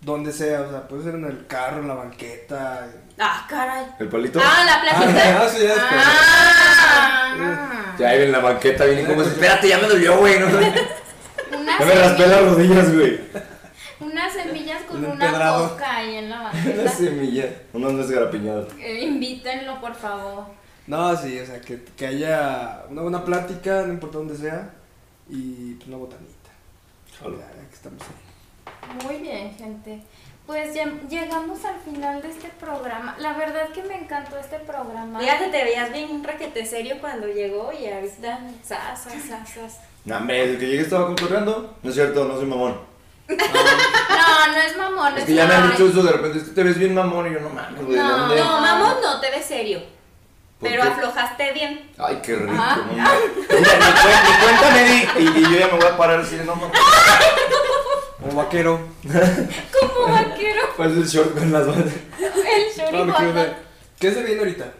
[SPEAKER 3] donde sea, o sea, puede ser en el carro, en la banqueta.
[SPEAKER 2] Ah, caray.
[SPEAKER 4] ¿El palito?
[SPEAKER 2] Ah, la plática.
[SPEAKER 3] Ah, eso ya después.
[SPEAKER 1] Ah,
[SPEAKER 4] Ya ahí en la banqueta viene como, espérate, ya me dolió, güey. ¿no? Ya
[SPEAKER 1] unas,
[SPEAKER 4] me raspé las
[SPEAKER 1] semillas,
[SPEAKER 4] rodillas, güey.
[SPEAKER 1] unas semillas con
[SPEAKER 3] Un
[SPEAKER 1] una
[SPEAKER 3] empedrado.
[SPEAKER 1] coca ahí en la
[SPEAKER 4] Una
[SPEAKER 1] banqueta.
[SPEAKER 4] semilla. Unos no.
[SPEAKER 1] Eh, invítenlo, por favor.
[SPEAKER 3] No, sí, o sea, que, que haya una buena plática, no importa dónde sea, y pues, una botanita. Ya, ya que estamos ahí.
[SPEAKER 1] Muy bien, gente. Pues ya llegamos al final de este programa. La verdad que me encantó este programa.
[SPEAKER 2] Fíjate, te veías bien raquete serio cuando llegó y ahorita, sas, sas, sas, sas.
[SPEAKER 4] No, hombre, desde que llegué estaba cotorreando. No es cierto, no soy mamón.
[SPEAKER 1] No, no es mamón.
[SPEAKER 4] Es que ya me han dicho eso de repente, es que te ves bien mamón y yo no mames, güey, ¿de
[SPEAKER 1] No.
[SPEAKER 4] dónde?
[SPEAKER 2] No, mamón, no, te ves serio.
[SPEAKER 4] ¿Por
[SPEAKER 2] Pero
[SPEAKER 4] qué?
[SPEAKER 2] aflojaste bien.
[SPEAKER 4] Ay, qué rico,
[SPEAKER 1] Ah.
[SPEAKER 4] no mames. Mira, ni, cuen- ni cuenta me di. y, y yo ya me voy a parar así de no mames.
[SPEAKER 3] O vaquero.
[SPEAKER 1] Como vaquero.
[SPEAKER 4] Pues el short con las manos.
[SPEAKER 1] El
[SPEAKER 3] No, me quiero
[SPEAKER 1] choripán.
[SPEAKER 3] ver. ¿Qué se viene ahorita?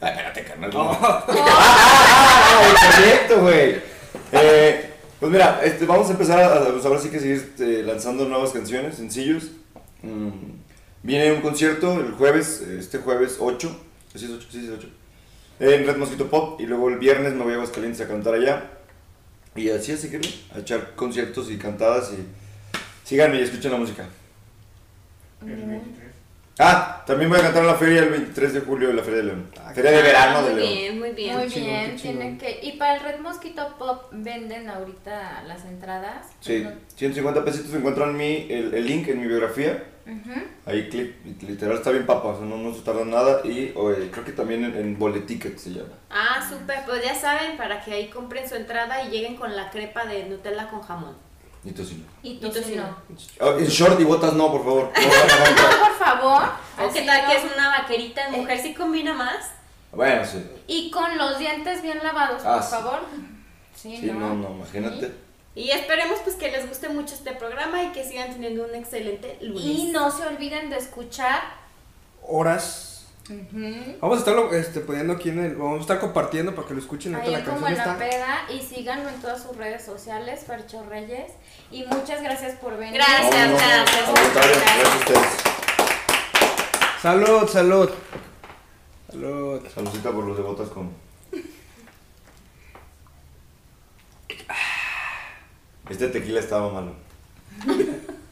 [SPEAKER 4] Ay, espérate, carnal. ¡Ah! el proyecto, güey! Eh, pues mira, este, vamos a empezar a, pues ahora sí que seguir este, lanzando nuevas canciones, sencillos. Mm, viene un concierto el jueves, este jueves 8. ¿Sí es 8? Sí, es 8. En Red Mosquito Pop. Y luego el viernes me voy a Aguascalientes a cantar allá. Y así a seguirle, a echar conciertos y cantadas. Y síganme y escuchen la música. Ah, también voy a cantar en la feria el 23 de julio de la Feria de León. Feria de verano de
[SPEAKER 2] muy
[SPEAKER 4] León.
[SPEAKER 2] bien, muy bien.
[SPEAKER 1] Muy
[SPEAKER 3] chingón,
[SPEAKER 1] bien, tienen que. Y para el Red Mosquito Pop venden ahorita las entradas.
[SPEAKER 4] Sí,
[SPEAKER 1] Ujú.
[SPEAKER 4] 150 pesitos encuentran mi, el, el link en mi biografía.
[SPEAKER 1] Ujú.
[SPEAKER 4] Ahí clic, y literal está bien papa, o sea, no, no se tarda nada. Y oye, creo que también en, en Boleticket se llama.
[SPEAKER 2] Ah, súper. Pues ya saben, para que ahí compren su entrada y lleguen con la crepa de Nutella con jamón.
[SPEAKER 4] Y tocino.
[SPEAKER 1] Y
[SPEAKER 2] Y
[SPEAKER 1] tocino.
[SPEAKER 2] tocino.
[SPEAKER 4] Oh, en short y botas no, por favor. No
[SPEAKER 1] No, por favor.
[SPEAKER 2] ¿O qué tal
[SPEAKER 1] no.
[SPEAKER 2] que es una vaquerita en mujer? ¿Sí combina más?
[SPEAKER 4] bueno, sí.
[SPEAKER 1] Y con los dientes bien lavados,
[SPEAKER 4] Ah,
[SPEAKER 1] por
[SPEAKER 4] sí.
[SPEAKER 1] favor. Sí,
[SPEAKER 4] Sí, no, no, imagínate.
[SPEAKER 2] Y esperemos pues que les guste mucho este programa y que sigan teniendo un excelente lunes.
[SPEAKER 1] Y no se olviden de escuchar.
[SPEAKER 3] Horas.
[SPEAKER 1] Ujú,
[SPEAKER 3] Vamos a estarlo este, poniendo aquí en el. Vamos a estar compartiendo para que lo escuchen.
[SPEAKER 1] Ahí
[SPEAKER 3] la
[SPEAKER 1] en como
[SPEAKER 3] canción
[SPEAKER 1] en la
[SPEAKER 3] está.
[SPEAKER 1] peda y síganlo en todas sus redes sociales, Fercho Reyes. Y muchas gracias por venir.
[SPEAKER 2] Gracias.
[SPEAKER 4] No, no,
[SPEAKER 2] gracias. Gracias.
[SPEAKER 4] gracias a ustedes.
[SPEAKER 3] Salud, salud. Salud.
[SPEAKER 4] Saludcita por los de botas con. Este tequila estaba malo.